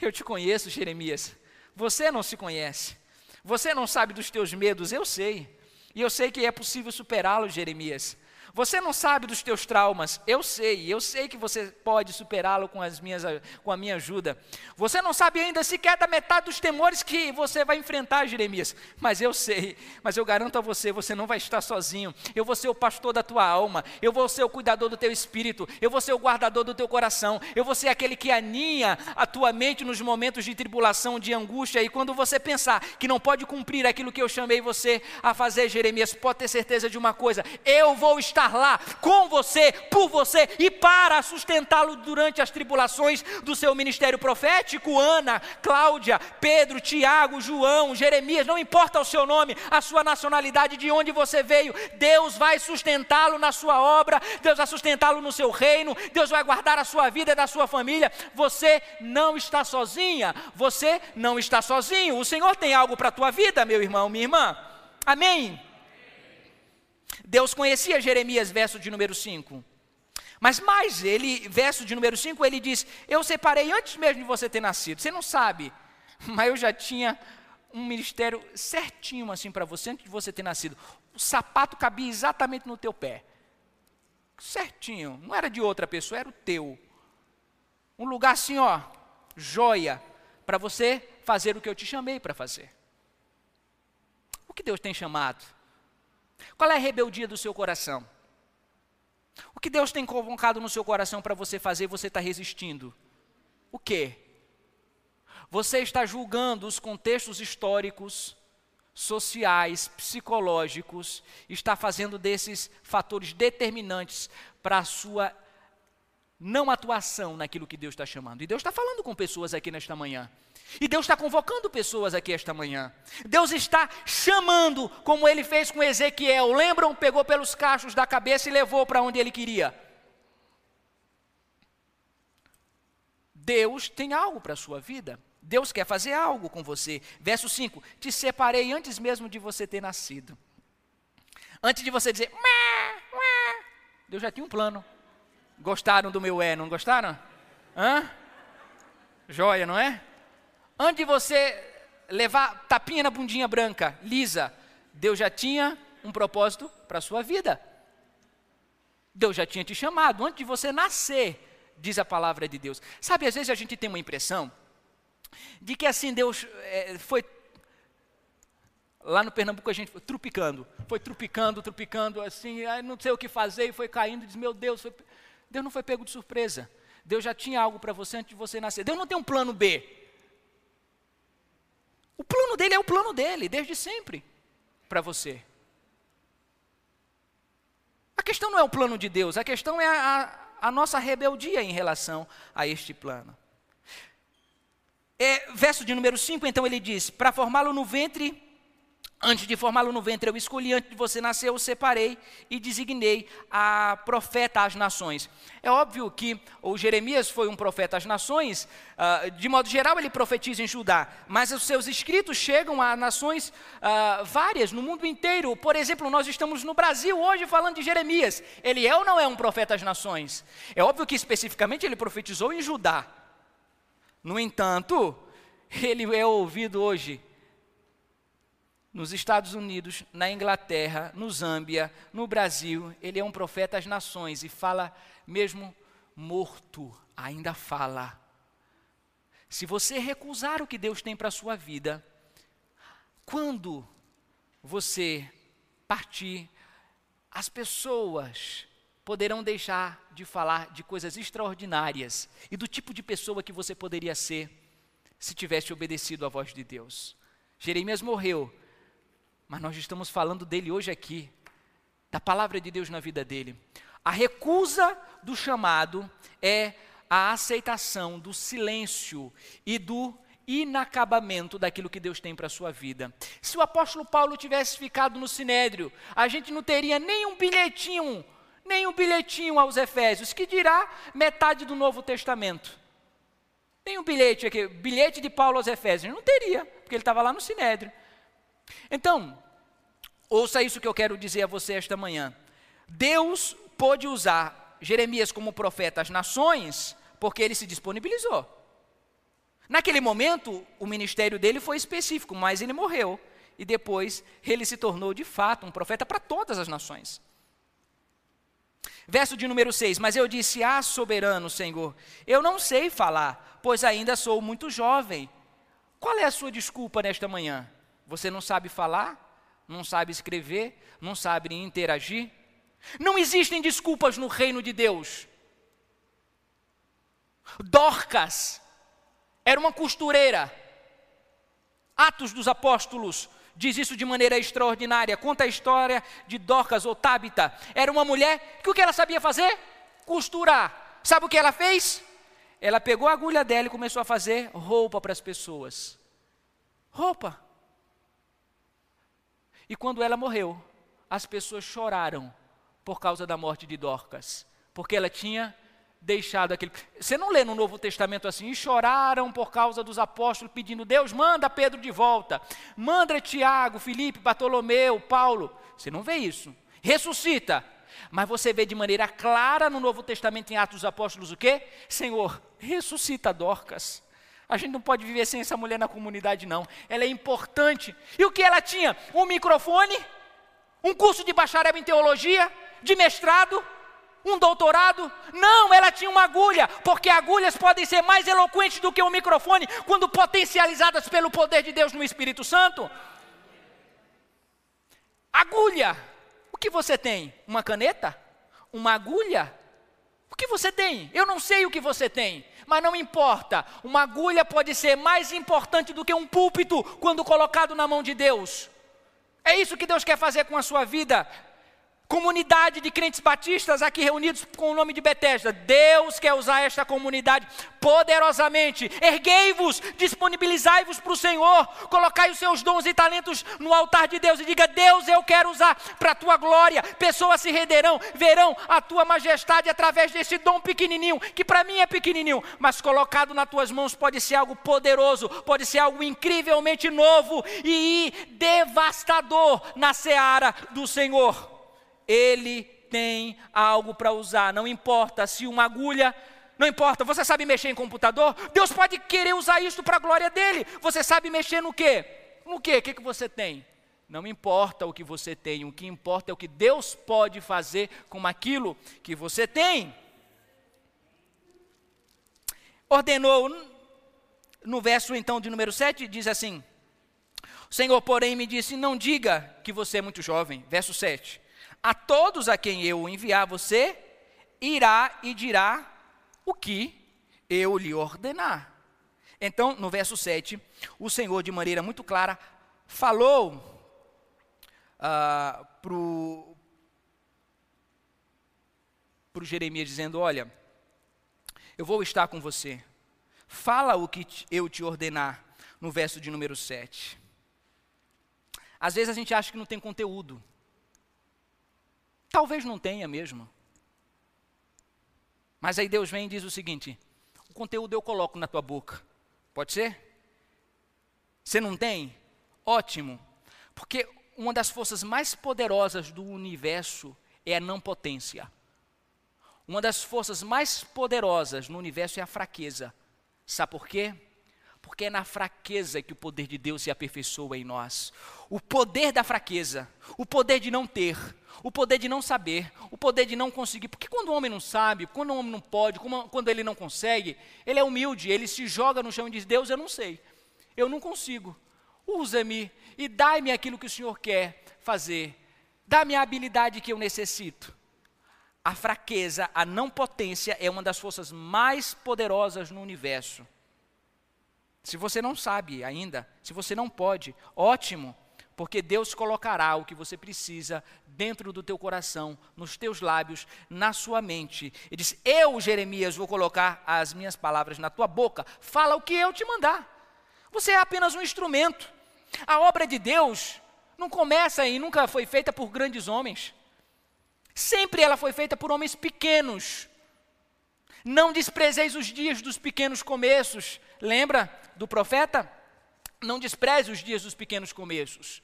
Eu te conheço, Jeremias. Você não se conhece. Você não sabe dos teus medos, eu sei. E eu sei que é possível superá-los, Jeremias. Você não sabe dos teus traumas, eu sei, eu sei que você pode superá-lo com, as minhas, com a minha ajuda. Você não sabe ainda sequer da metade dos temores que você vai enfrentar, Jeremias, mas eu sei, mas eu garanto a você, você não vai estar sozinho. Eu vou ser o pastor da tua alma, eu vou ser o cuidador do teu espírito, eu vou ser o guardador do teu coração, eu vou ser aquele que aninha a tua mente nos momentos de tribulação, de angústia, e quando você pensar que não pode cumprir aquilo que eu chamei você a fazer, Jeremias, pode ter certeza de uma coisa, eu vou estar estar lá com você, por você e para sustentá-lo durante as tribulações do seu ministério profético. Ana, Cláudia, Pedro, Tiago, João, Jeremias, não importa o seu nome, a sua nacionalidade, de onde você veio, Deus vai sustentá-lo na sua obra, Deus vai sustentá-lo no seu reino, Deus vai guardar a sua vida e da sua família. Você não está sozinha, você não está sozinho. O Senhor tem algo para a tua vida, meu irmão, minha irmã. Amém. Deus conhecia Jeremias, verso de número 5. Mas mais, ele, verso de número 5, ele diz: Eu separei antes mesmo de você ter nascido. Você não sabe, mas eu já tinha um ministério certinho assim para você antes de você ter nascido. O sapato cabia exatamente no teu pé. Certinho, não era de outra pessoa, era o teu. Um lugar assim, ó, joia, para você fazer o que eu te chamei para fazer. O que Deus tem chamado? Qual é a rebeldia do seu coração? O que Deus tem convocado no seu coração para você fazer e você está resistindo? O que? Você está julgando os contextos históricos, sociais, psicológicos, está fazendo desses fatores determinantes para a sua não atuação naquilo que Deus está chamando. E Deus está falando com pessoas aqui nesta manhã. E Deus está convocando pessoas aqui esta manhã. Deus está chamando, como ele fez com Ezequiel. Lembram? Pegou pelos cachos da cabeça e levou para onde ele queria. Deus tem algo para a sua vida. Deus quer fazer algo com você. Verso 5: Te separei antes mesmo de você ter nascido. Antes de você dizer, Deus já tinha um plano. Gostaram do meu é, não gostaram? Hã? Joia, não é? Antes de você levar tapinha na bundinha branca, lisa, Deus já tinha um propósito para a sua vida. Deus já tinha te chamado antes de você nascer, diz a palavra de Deus. Sabe, às vezes a gente tem uma impressão de que assim Deus é, foi lá no Pernambuco a gente foi trupicando, foi trupicando, trupicando, assim, não sei o que fazer e foi caindo, diz meu Deus, foi... Deus não foi pego de surpresa. Deus já tinha algo para você antes de você nascer. Deus não tem um plano B. O plano dele é o plano dele, desde sempre, para você. A questão não é o plano de Deus, a questão é a, a, nossa rebeldia em relação a este plano. É, verso de número 5, então ele diz: Para formá-lo no ventre Antes de formá-lo no ventre, eu escolhi, antes de você nascer, eu separei e designei a profeta às nações. É óbvio que o Jeremias foi um profeta às nações, uh, de modo geral ele profetiza em Judá, mas os seus escritos chegam a nações uh, várias no mundo inteiro. Por exemplo, nós estamos no Brasil hoje falando de Jeremias. Ele é ou não é um profeta às nações? É óbvio que especificamente ele profetizou em Judá. No entanto, ele é ouvido hoje nos Estados Unidos, na Inglaterra, no Zâmbia, no Brasil. Ele é um profeta às nações e fala, mesmo morto, ainda fala. Se você recusar o que Deus tem para a sua vida, quando você partir, as pessoas poderão deixar de falar de coisas extraordinárias e do tipo de pessoa que você poderia ser se tivesse obedecido à voz de Deus. Jeremias morreu, mas nós estamos falando dele hoje aqui, da palavra de Deus na vida dele. A recusa do chamado é a aceitação do silêncio e do inacabamento daquilo que Deus tem para a sua vida. Se o apóstolo Paulo tivesse ficado no sinédrio, a gente não teria nem um bilhetinho, nem um bilhetinho aos Efésios, que dirá metade do Novo Testamento. Nem um bilhete aqui, bilhete de Paulo aos Efésios, não teria, porque ele estava lá no sinédrio. Então, ouça isso que eu quero dizer a você esta manhã. Deus pôde usar Jeremias como profeta às nações, porque ele se disponibilizou. Naquele momento, o ministério dele foi específico, mas ele morreu. E depois ele se tornou de fato um profeta para todas as nações. Verso de número 6: Mas eu disse: Ah, soberano Senhor, eu não sei falar, pois ainda sou muito jovem. Qual é a sua desculpa nesta manhã? Você não sabe falar? Não sabe escrever? Não sabe interagir? Não existem desculpas no reino de Deus. Dorcas era uma costureira. Atos dos Apóstolos diz isso de maneira extraordinária. Conta a história de Dorcas ou Tabita. Era uma mulher que o que ela sabia fazer? Costurar. Sabe o que ela fez? Ela pegou a agulha dela e começou a fazer roupa para as pessoas. Roupa. E quando ela morreu, as pessoas choraram por causa da morte de Dorcas, porque ela tinha deixado aquele. Você não lê no Novo Testamento assim, e choraram por causa dos apóstolos pedindo, Deus, manda Pedro de volta, manda Tiago, Felipe, Bartolomeu, Paulo. Você não vê isso. Ressuscita. Mas você vê de maneira clara no Novo Testamento, em Atos dos Apóstolos, o quê? Senhor, ressuscita Dorcas. A gente não pode viver sem essa mulher na comunidade, não. Ela é importante. E o que ela tinha? Um microfone, um curso de bacharel em teologia, de mestrado, um doutorado? Não, ela tinha uma agulha, porque agulhas podem ser mais eloquentes do que um microfone quando potencializadas pelo poder de Deus no Espírito Santo. Agulha. O que você tem? Uma caneta? Uma agulha? O que você tem? Eu não sei o que você tem, mas não importa. Uma agulha pode ser mais importante do que um púlpito quando colocado na mão de Deus. É isso que Deus quer fazer com a sua vida comunidade de crentes batistas aqui reunidos com o nome de Betesda. Deus quer usar esta comunidade poderosamente. Erguei-vos, disponibilizai-vos para o Senhor, colocai os seus dons e talentos no altar de Deus e diga: Deus, eu quero usar para a tua glória. Pessoas se renderão, verão a tua majestade através desse dom pequenininho, que para mim é pequenininho, mas colocado nas tuas mãos pode ser algo poderoso, pode ser algo incrivelmente novo e devastador na seara do Senhor. Ele tem algo para usar, não importa se uma agulha, não importa, você sabe mexer em computador? Deus pode querer usar isso para a glória dele. Você sabe mexer no quê? No quê? O que, que você tem? Não importa o que você tem, o que importa é o que Deus pode fazer com aquilo que você tem. Ordenou, no verso então de número 7, diz assim: O Senhor, porém, me disse: Não diga que você é muito jovem. Verso 7 a todos a quem eu enviar você, irá e dirá o que eu lhe ordenar. Então, no verso 7, o Senhor, de maneira muito clara, falou uh, para o Jeremias, dizendo: Olha, eu vou estar com você, fala o que eu te ordenar, no verso de número 7. Às vezes a gente acha que não tem conteúdo. Talvez não tenha mesmo. Mas aí Deus vem e diz o seguinte: o conteúdo eu coloco na tua boca. Pode ser? Você não tem? Ótimo. Porque uma das forças mais poderosas do universo é a não potência. Uma das forças mais poderosas no universo é a fraqueza. Sabe por quê? Porque é na fraqueza que o poder de Deus se aperfeiçoa em nós. O poder da fraqueza, o poder de não ter, o poder de não saber, o poder de não conseguir. Porque quando o homem não sabe, quando o homem não pode, quando ele não consegue, ele é humilde, ele se joga no chão e diz: Deus, eu não sei, eu não consigo. Usa-me e dai-me aquilo que o Senhor quer fazer. Dá-me a habilidade que eu necessito. A fraqueza, a não potência é uma das forças mais poderosas no universo. Se você não sabe ainda, se você não pode, ótimo, porque Deus colocará o que você precisa dentro do teu coração, nos teus lábios, na sua mente. Ele diz: Eu, Jeremias, vou colocar as minhas palavras na tua boca, fala o que eu te mandar. Você é apenas um instrumento. A obra de Deus não começa e nunca foi feita por grandes homens. Sempre ela foi feita por homens pequenos. Não desprezeis os dias dos pequenos começos. Lembra do profeta? Não despreze os dias dos pequenos começos.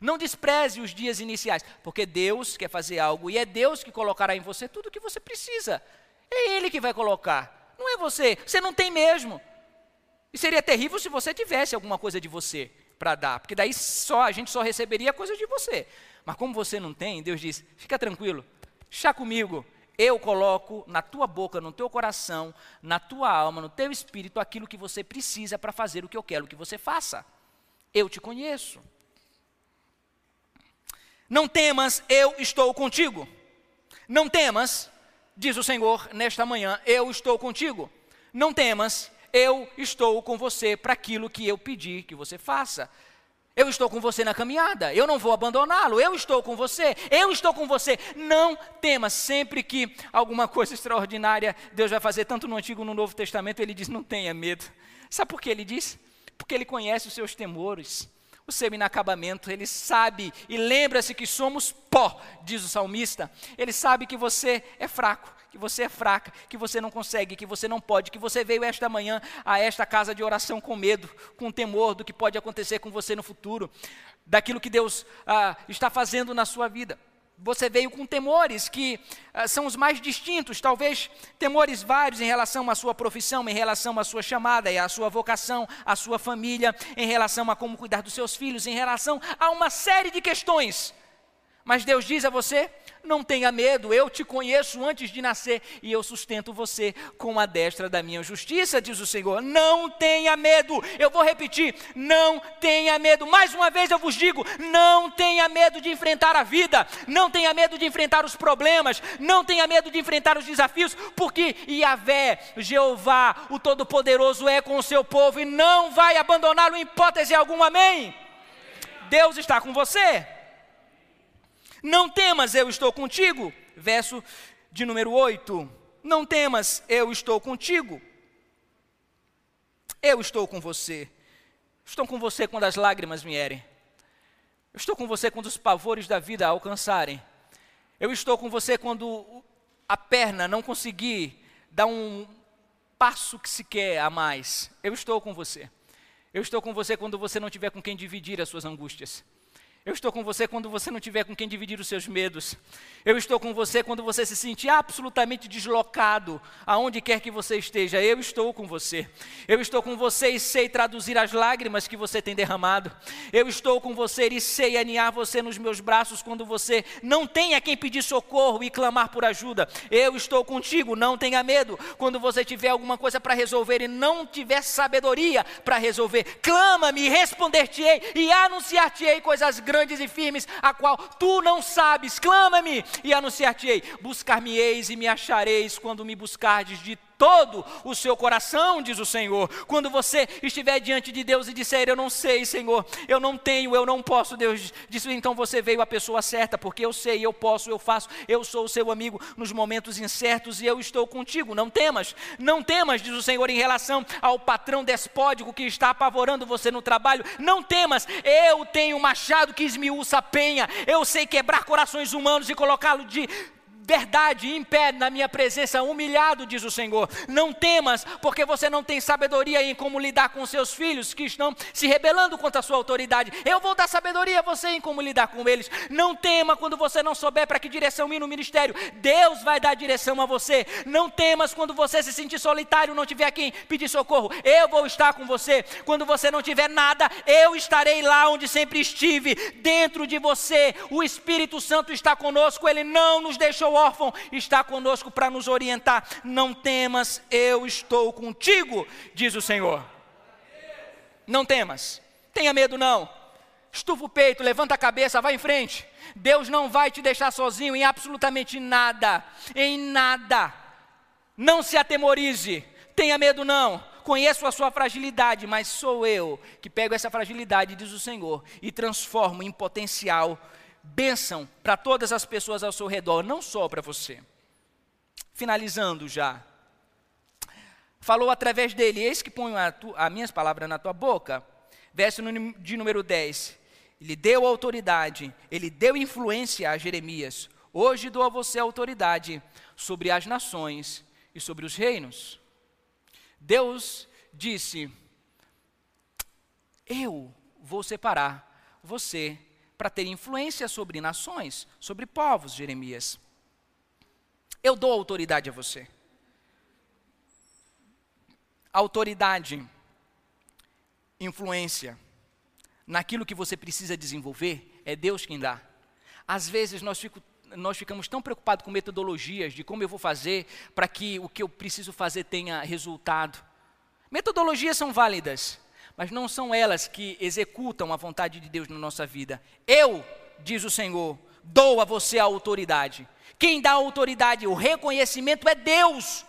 Não despreze os dias iniciais, porque Deus quer fazer algo e é Deus que colocará em você tudo o que você precisa. É Ele que vai colocar, não é você. Você não tem mesmo. E seria terrível se você tivesse alguma coisa de você para dar, porque daí só a gente só receberia coisas de você. Mas como você não tem, Deus diz: fica tranquilo, chá comigo, eu coloco na tua boca, no teu coração, na tua alma, no teu espírito aquilo que você precisa para fazer o que eu quero que você faça. Eu te conheço. Não temas, eu estou contigo. Não temas, diz o Senhor nesta manhã, eu estou contigo. Não temas, eu estou com você para aquilo que eu pedi que você faça. Eu estou com você na caminhada, eu não vou abandoná-lo, eu estou com você, eu estou com você. Não tema, sempre que alguma coisa extraordinária Deus vai fazer, tanto no Antigo como no Novo Testamento, ele diz: não tenha medo. Sabe por que ele diz? Porque ele conhece os seus temores, o seu inacabamento, ele sabe e lembra-se que somos pó, diz o salmista. Ele sabe que você é fraco, que você é fraca, que você não consegue, que você não pode, que você veio esta manhã a esta casa de oração com medo, com temor do que pode acontecer com você no futuro, daquilo que Deus ah, está fazendo na sua vida. Você veio com temores que ah, são os mais distintos, talvez temores vários em relação à sua profissão, em relação à sua chamada e à sua vocação, à sua família, em relação a como cuidar dos seus filhos, em relação a uma série de questões. Mas Deus diz a você: não tenha medo, eu te conheço antes de nascer e eu sustento você com a destra da minha justiça, diz o Senhor. Não tenha medo, eu vou repetir: não tenha medo. Mais uma vez eu vos digo: não tenha medo de enfrentar a vida, não tenha medo de enfrentar os problemas, não tenha medo de enfrentar os desafios, porque Yahvé, Jeová, o Todo-Poderoso, é com o seu povo e não vai abandoná-lo em hipótese alguma, amém? Deus está com você. Não temas, eu estou contigo. Verso de número 8. Não temas, eu estou contigo. Eu estou com você. Estou com você quando as lágrimas vierem. Eu estou com você quando os pavores da vida alcançarem. Eu estou com você quando a perna não conseguir dar um passo que se quer a mais. Eu estou com você. Eu estou com você quando você não tiver com quem dividir as suas angústias. Eu estou com você quando você não tiver com quem dividir os seus medos. Eu estou com você quando você se sentir absolutamente deslocado, aonde quer que você esteja. Eu estou com você. Eu estou com você e sei traduzir as lágrimas que você tem derramado. Eu estou com você e sei aninhar você nos meus braços quando você não tem a quem pedir socorro e clamar por ajuda. Eu estou contigo, não tenha medo. Quando você tiver alguma coisa para resolver e não tiver sabedoria para resolver, clama-me, responder-te-ei e anunciar-te-ei coisas grandes grandes e firmes, a qual tu não sabes. Clama-me e anunciar-te-ei. Buscar-me-eis e me achareis quando me buscardes de todo o seu coração, diz o Senhor. Quando você estiver diante de Deus e disser, Eu não sei, Senhor, eu não tenho, eu não posso, Deus disse, então você veio a pessoa certa, porque eu sei, eu posso, eu faço, eu sou o seu amigo nos momentos incertos e eu estou contigo. Não temas, não temas, diz o Senhor, em relação ao patrão despódico que está apavorando você no trabalho. Não temas, eu tenho machado que esmiuça a penha, eu sei quebrar corações humanos e colocá-lo de verdade em pé na minha presença, humilhado, diz o Senhor. Não temas, porque você não tem sabedoria em como lidar com seus filhos que estão se rebelando contra a sua autoridade. Eu vou dar sabedoria a você em como lidar com eles. Não tema quando você não souber para que direção ir no ministério. Deus vai dar direção a você. Não temas quando você se sentir solitário, não tiver quem pedir socorro. Eu vou estar com você. Quando você não tiver nada, eu estarei lá onde sempre estive, dentro de você. O Espírito Santo está conosco, ele não nos deixou órfão, está conosco para nos orientar. Não temas, eu estou contigo, diz o Senhor. Não temas, tenha medo não. Estufa o peito, levanta a cabeça, vai em frente. Deus não vai te deixar sozinho em absolutamente nada, em nada. Não se atemorize, tenha medo não. Conheço a sua fragilidade, mas sou eu que pego essa fragilidade, diz o Senhor, e transformo em potencial bênção para todas as pessoas ao seu redor, não só para você. Finalizando já. Falou através dele, eis que ponho as minhas palavras na tua boca. Verso de número 10. Ele deu autoridade, ele deu influência a Jeremias. Hoje dou a você autoridade sobre as nações e sobre os reinos. Deus disse: Eu vou separar você para ter influência sobre nações, sobre povos, Jeremias. Eu dou autoridade a você. Autoridade, influência, naquilo que você precisa desenvolver, é Deus quem dá. Às vezes nós, fico, nós ficamos tão preocupados com metodologias de como eu vou fazer para que o que eu preciso fazer tenha resultado. Metodologias são válidas, mas não são elas que executam a vontade de Deus na nossa vida. Eu, diz o Senhor, dou a você a autoridade. Quem dá a autoridade, o reconhecimento é Deus.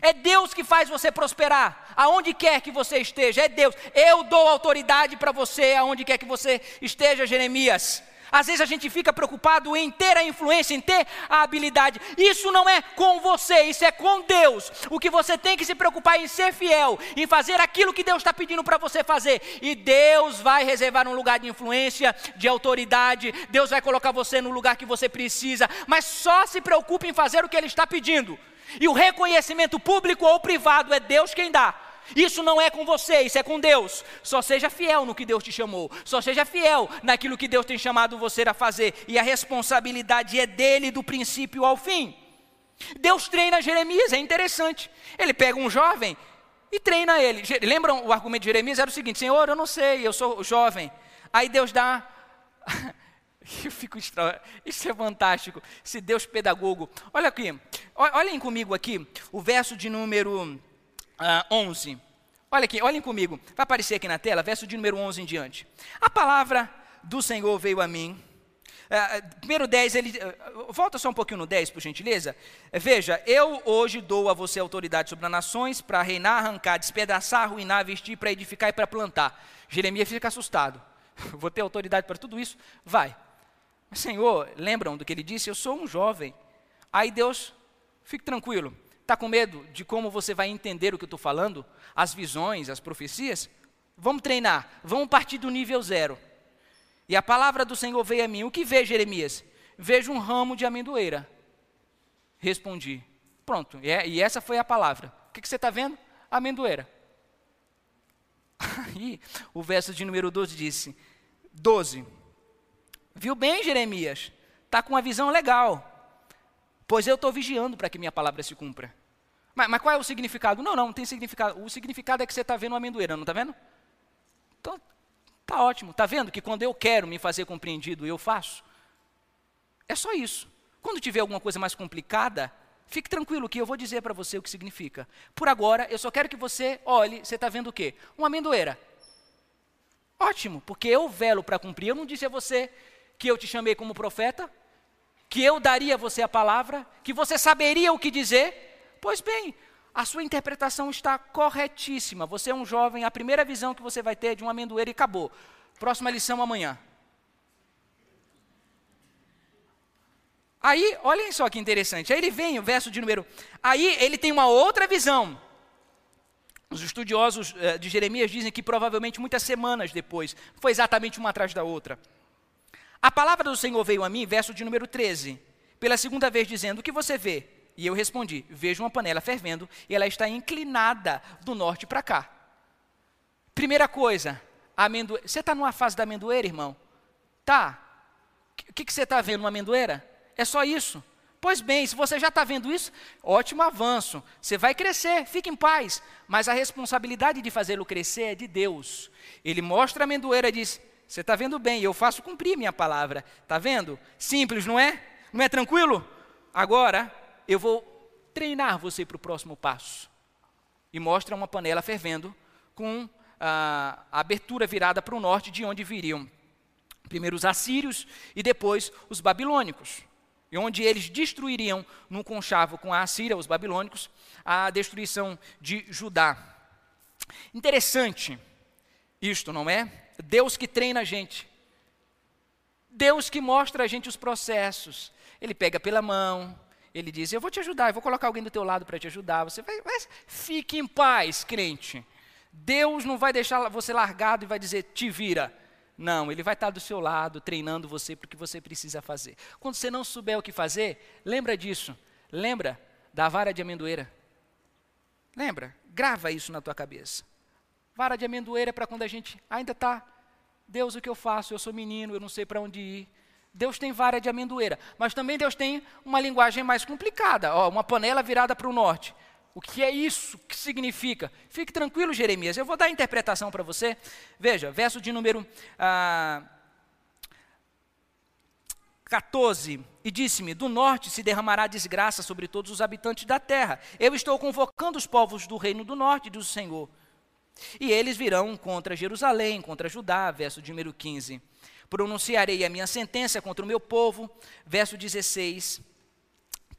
É Deus que faz você prosperar, aonde quer que você esteja, é Deus. Eu dou autoridade para você, aonde quer que você esteja, Jeremias. Às vezes a gente fica preocupado em ter a influência, em ter a habilidade. Isso não é com você, isso é com Deus. O que você tem que se preocupar é em ser fiel, em fazer aquilo que Deus está pedindo para você fazer. E Deus vai reservar um lugar de influência, de autoridade. Deus vai colocar você no lugar que você precisa. Mas só se preocupe em fazer o que Ele está pedindo. E o reconhecimento público ou privado é Deus quem dá. Isso não é com você, isso é com Deus. Só seja fiel no que Deus te chamou. Só seja fiel naquilo que Deus tem chamado você a fazer. E a responsabilidade é dele do princípio ao fim. Deus treina Jeremias, é interessante. Ele pega um jovem e treina ele. Lembram o argumento de Jeremias? Era o seguinte: Senhor, eu não sei, eu sou jovem. Aí Deus dá. Eu fico extra... Isso é fantástico. Esse Deus pedagogo. Olha aqui. Olhem comigo aqui o verso de número uh, ah, 11. Olha aqui, olhem comigo. Vai aparecer aqui na tela, verso de número 11 em diante. A palavra do Senhor veio a mim. Uh, primeiro 10, ele. Uh, volta só um pouquinho no 10, por gentileza. Uh, veja, eu hoje dou a você autoridade sobre as nações para reinar, arrancar, despedaçar, arruinar, vestir, para edificar e para plantar. Jeremias fica assustado. Vou ter autoridade para tudo isso? Vai. Mas, Senhor, lembram do que ele disse? Eu sou um jovem. Aí Deus, fique tranquilo. Está com medo de como você vai entender o que eu estou falando? As visões, as profecias? Vamos treinar, vamos partir do nível zero. E a palavra do Senhor veio a mim. O que vê, Jeremias? Vejo um ramo de amendoeira. Respondi. Pronto, e, é, e essa foi a palavra. O que, que você está vendo? Amendoeira. Aí, o verso de número 12 disse: 12. Viu bem, Jeremias? Está com uma visão legal. Pois eu estou vigiando para que minha palavra se cumpra. Mas, mas, qual é o significado? Não, não, não tem significado. O significado é que você está vendo uma amendoeira, não está vendo? Então, tá ótimo. Está vendo que quando eu quero me fazer compreendido, eu faço? É só isso. Quando tiver alguma coisa mais complicada, fique tranquilo que eu vou dizer para você o que significa. Por agora, eu só quero que você olhe, você está vendo o quê? Uma amendoeira. Ótimo, porque eu velo para cumprir. Eu não disse a você que eu te chamei como profeta, que eu daria a você a palavra, que você saberia o que dizer. Pois bem, a sua interpretação está corretíssima. Você é um jovem, a primeira visão que você vai ter de uma amendoeira e acabou. Próxima lição amanhã. Aí, olhem só que interessante. Aí ele vem, o verso de número. Aí ele tem uma outra visão. Os estudiosos eh, de Jeremias dizem que provavelmente muitas semanas depois, foi exatamente uma atrás da outra. A palavra do Senhor veio a mim, verso de número 13. pela segunda vez, dizendo: O que você vê? E eu respondi: Vejo uma panela fervendo e ela está inclinada do norte para cá. Primeira coisa, amendoeira. Você está numa fase da amendoeira, irmão? Tá. O que, que você está vendo, uma amendoeira? É só isso. Pois bem, se você já está vendo isso, ótimo avanço. Você vai crescer, fique em paz. Mas a responsabilidade de fazê-lo crescer é de Deus. Ele mostra a amendoeira e diz: Você está vendo bem, eu faço cumprir minha palavra. Está vendo? Simples, não é? Não é tranquilo? Agora, eu vou treinar você para o próximo passo. E mostra uma panela fervendo com a, a abertura virada para o norte, de onde viriam primeiro os assírios e depois os babilônicos e onde eles destruiriam no conchavo com a Assíria, os babilônicos, a destruição de Judá. Interessante isto, não é? Deus que treina a gente. Deus que mostra a gente os processos. Ele pega pela mão, ele diz: Eu vou te ajudar, eu vou colocar alguém do teu lado para te ajudar. Você vai, vai, fique em paz, crente. Deus não vai deixar você largado e vai dizer: Te vira. Não, ele vai estar do seu lado, treinando você para o que você precisa fazer. Quando você não souber o que fazer, lembra disso. Lembra da vara de amendoeira. Lembra? Grava isso na tua cabeça. Vara de amendoeira é para quando a gente ainda está, Deus, o que eu faço? Eu sou menino, eu não sei para onde ir. Deus tem vara de amendoeira, mas também Deus tem uma linguagem mais complicada. Ó, uma panela virada para o norte. O que é isso? O que significa? Fique tranquilo, Jeremias. Eu vou dar a interpretação para você. Veja, verso de número ah, 14. E disse-me: Do norte se derramará desgraça sobre todos os habitantes da terra. Eu estou convocando os povos do reino do norte, diz o Senhor. E eles virão contra Jerusalém, contra Judá. Verso de número 15. Pronunciarei a minha sentença contra o meu povo. Verso 16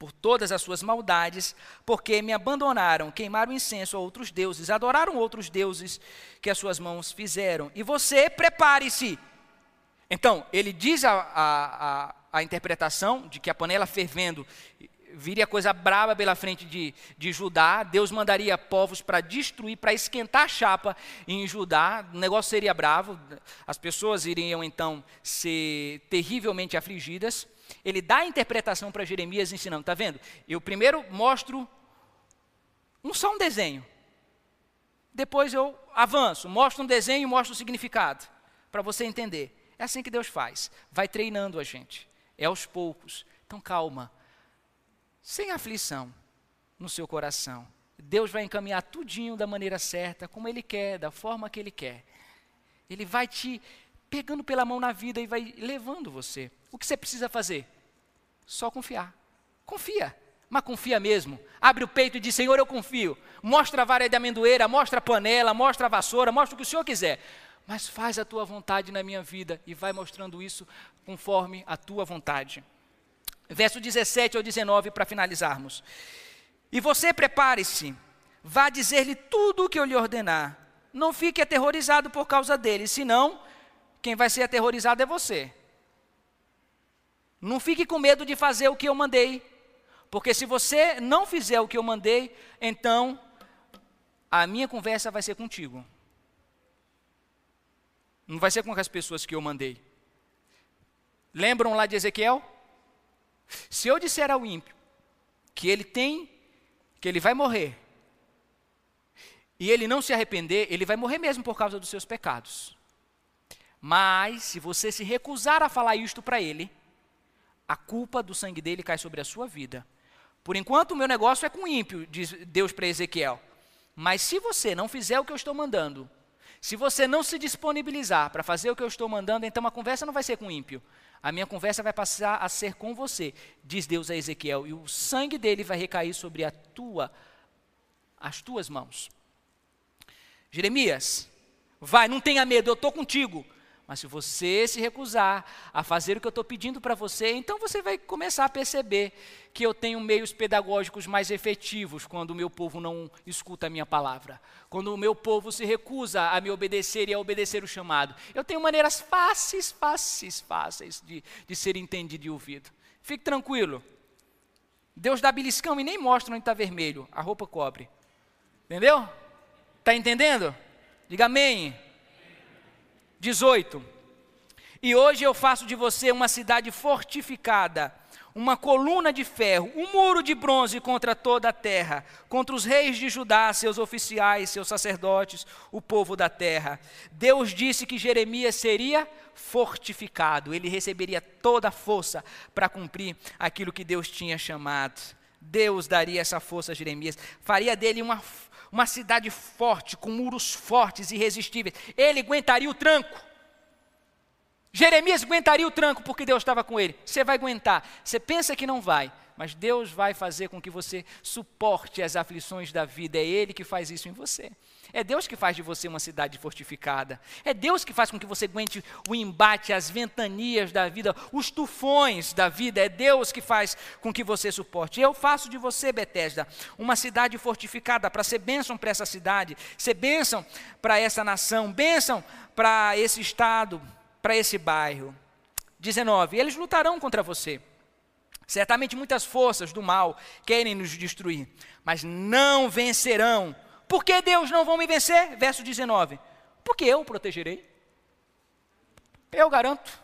por todas as suas maldades, porque me abandonaram, queimaram incenso a outros deuses, adoraram outros deuses que as suas mãos fizeram. E você, prepare-se. Então, ele diz a, a, a, a, interpretação de que a panela fervendo viria coisa brava pela frente de, de Judá, Deus mandaria povos para destruir, para esquentar a chapa em Judá, o negócio seria bravo, as pessoas iriam então ser terrivelmente afligidas ele dá a interpretação para Jeremias ensinando, está vendo? Eu primeiro mostro um só um desenho. Depois eu avanço, mostro um desenho e mostro o significado, para você entender. É assim que Deus faz. Vai treinando a gente. É aos poucos. Então calma. Sem aflição no seu coração. Deus vai encaminhar tudinho da maneira certa, como Ele quer, da forma que Ele quer. Ele vai te pegando pela mão na vida e vai levando você. O que você precisa fazer? Só confiar. Confia. Mas confia mesmo. Abre o peito e diz: Senhor, eu confio. Mostra a vara de amendoeira, mostra a panela, mostra a vassoura, mostra o que o Senhor quiser. Mas faz a tua vontade na minha vida e vai mostrando isso conforme a tua vontade. Verso 17 ao 19 para finalizarmos. E você prepare-se, vá dizer-lhe tudo o que eu lhe ordenar. Não fique aterrorizado por causa dele, senão quem vai ser aterrorizado é você. Não fique com medo de fazer o que eu mandei, porque se você não fizer o que eu mandei, então a minha conversa vai ser contigo. Não vai ser com as pessoas que eu mandei. Lembram lá de Ezequiel? Se eu disser ao ímpio que ele tem, que ele vai morrer, e ele não se arrepender, ele vai morrer mesmo por causa dos seus pecados. Mas, se você se recusar a falar isto para ele, a culpa do sangue dele cai sobre a sua vida. Por enquanto, o meu negócio é com ímpio, diz Deus para Ezequiel. Mas se você não fizer o que eu estou mandando, se você não se disponibilizar para fazer o que eu estou mandando, então a conversa não vai ser com ímpio. A minha conversa vai passar a ser com você, diz Deus a Ezequiel, e o sangue dele vai recair sobre a tua, as tuas mãos. Jeremias, vai, não tenha medo, eu estou contigo. Mas se você se recusar a fazer o que eu estou pedindo para você, então você vai começar a perceber que eu tenho meios pedagógicos mais efetivos quando o meu povo não escuta a minha palavra. Quando o meu povo se recusa a me obedecer e a obedecer o chamado. Eu tenho maneiras fáceis, fáceis, fáceis de, de ser entendido e ouvido. Fique tranquilo. Deus dá beliscão e nem mostra onde está vermelho. A roupa cobre. Entendeu? Está entendendo? Diga amém. 18. E hoje eu faço de você uma cidade fortificada, uma coluna de ferro, um muro de bronze contra toda a terra, contra os reis de Judá, seus oficiais, seus sacerdotes, o povo da terra. Deus disse que Jeremias seria fortificado, ele receberia toda a força para cumprir aquilo que Deus tinha chamado. Deus daria essa força a Jeremias, faria dele uma, uma cidade forte, com muros fortes e irresistíveis. Ele aguentaria o tranco. Jeremias aguentaria o tranco porque Deus estava com ele. Você vai aguentar. Você pensa que não vai, mas Deus vai fazer com que você suporte as aflições da vida. É Ele que faz isso em você. É Deus que faz de você uma cidade fortificada. É Deus que faz com que você aguente o embate, as ventanias da vida, os tufões da vida. É Deus que faz com que você suporte. Eu faço de você, Betesda, uma cidade fortificada para ser bênção para essa cidade, ser bênção para essa nação, bênção para esse estado para esse bairro. 19. Eles lutarão contra você. Certamente muitas forças do mal querem nos destruir, mas não vencerão. Por que Deus não vão me vencer? Verso 19. Porque eu o protegerei. Eu garanto.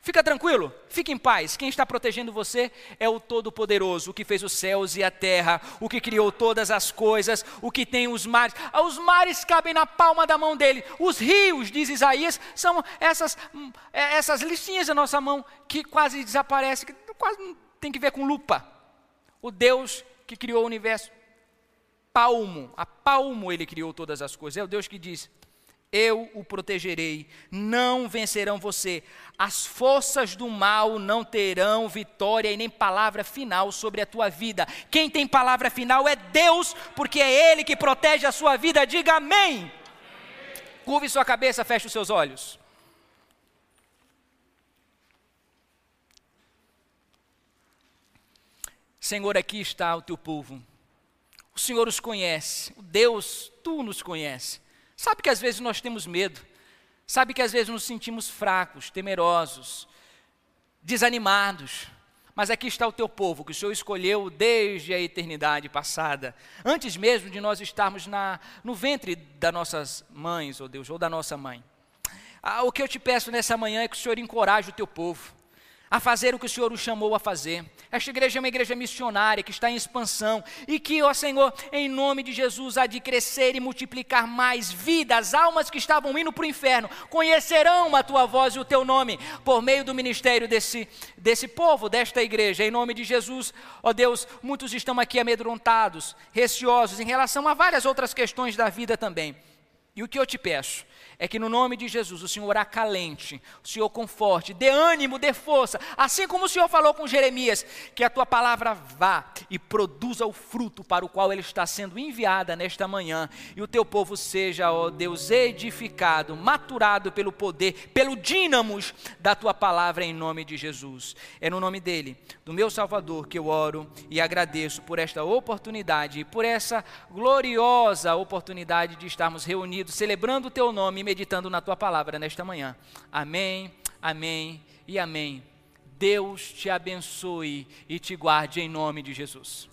Fica tranquilo, fique em paz. Quem está protegendo você é o Todo-Poderoso, o que fez os céus e a terra, o que criou todas as coisas, o que tem os mares. Ah, os mares cabem na palma da mão dele. Os rios, diz Isaías, são essas, hum, é, essas listinhas da nossa mão que quase desaparecem, quase tem que ver com lupa. O Deus que criou o universo. Palmo, a palmo ele criou todas as coisas. É o Deus que diz: eu o protegerei, não vencerão você. As forças do mal não terão vitória e nem palavra final sobre a tua vida. Quem tem palavra final é Deus, porque é Ele que protege a sua vida. Diga amém. Curve sua cabeça, feche os seus olhos. Senhor, aqui está o teu povo. O Senhor os conhece. O Deus, tu nos conhece. Sabe que às vezes nós temos medo, sabe que às vezes nos sentimos fracos, temerosos, desanimados. Mas aqui está o teu povo, que o Senhor escolheu desde a eternidade passada, antes mesmo de nós estarmos na, no ventre das nossas mães, ou oh Deus, ou da nossa mãe. Ah, o que eu te peço nessa manhã é que o Senhor encoraje o teu povo a fazer o que o Senhor o chamou a fazer. Esta igreja é uma igreja missionária que está em expansão e que, ó Senhor, em nome de Jesus, há de crescer e multiplicar mais vidas, almas que estavam indo para o inferno, conhecerão a tua voz e o teu nome por meio do ministério desse, desse povo, desta igreja. Em nome de Jesus, ó Deus, muitos estão aqui amedrontados, receosos em relação a várias outras questões da vida também. E o que eu te peço é que no nome de Jesus o Senhor acalente, o Senhor conforte, dê ânimo, dê força, assim como o Senhor falou com Jeremias, que a tua palavra vá e produza o fruto para o qual ele está sendo enviada nesta manhã, e o teu povo seja, ó Deus, edificado, maturado pelo poder, pelo dínamos da tua palavra em nome de Jesus. É no nome dele, do meu Salvador, que eu oro e agradeço por esta oportunidade e por essa gloriosa oportunidade de estarmos reunidos celebrando o teu nome meditando na tua palavra nesta manhã. Amém, amém e amém. Deus te abençoe e te guarde em nome de Jesus.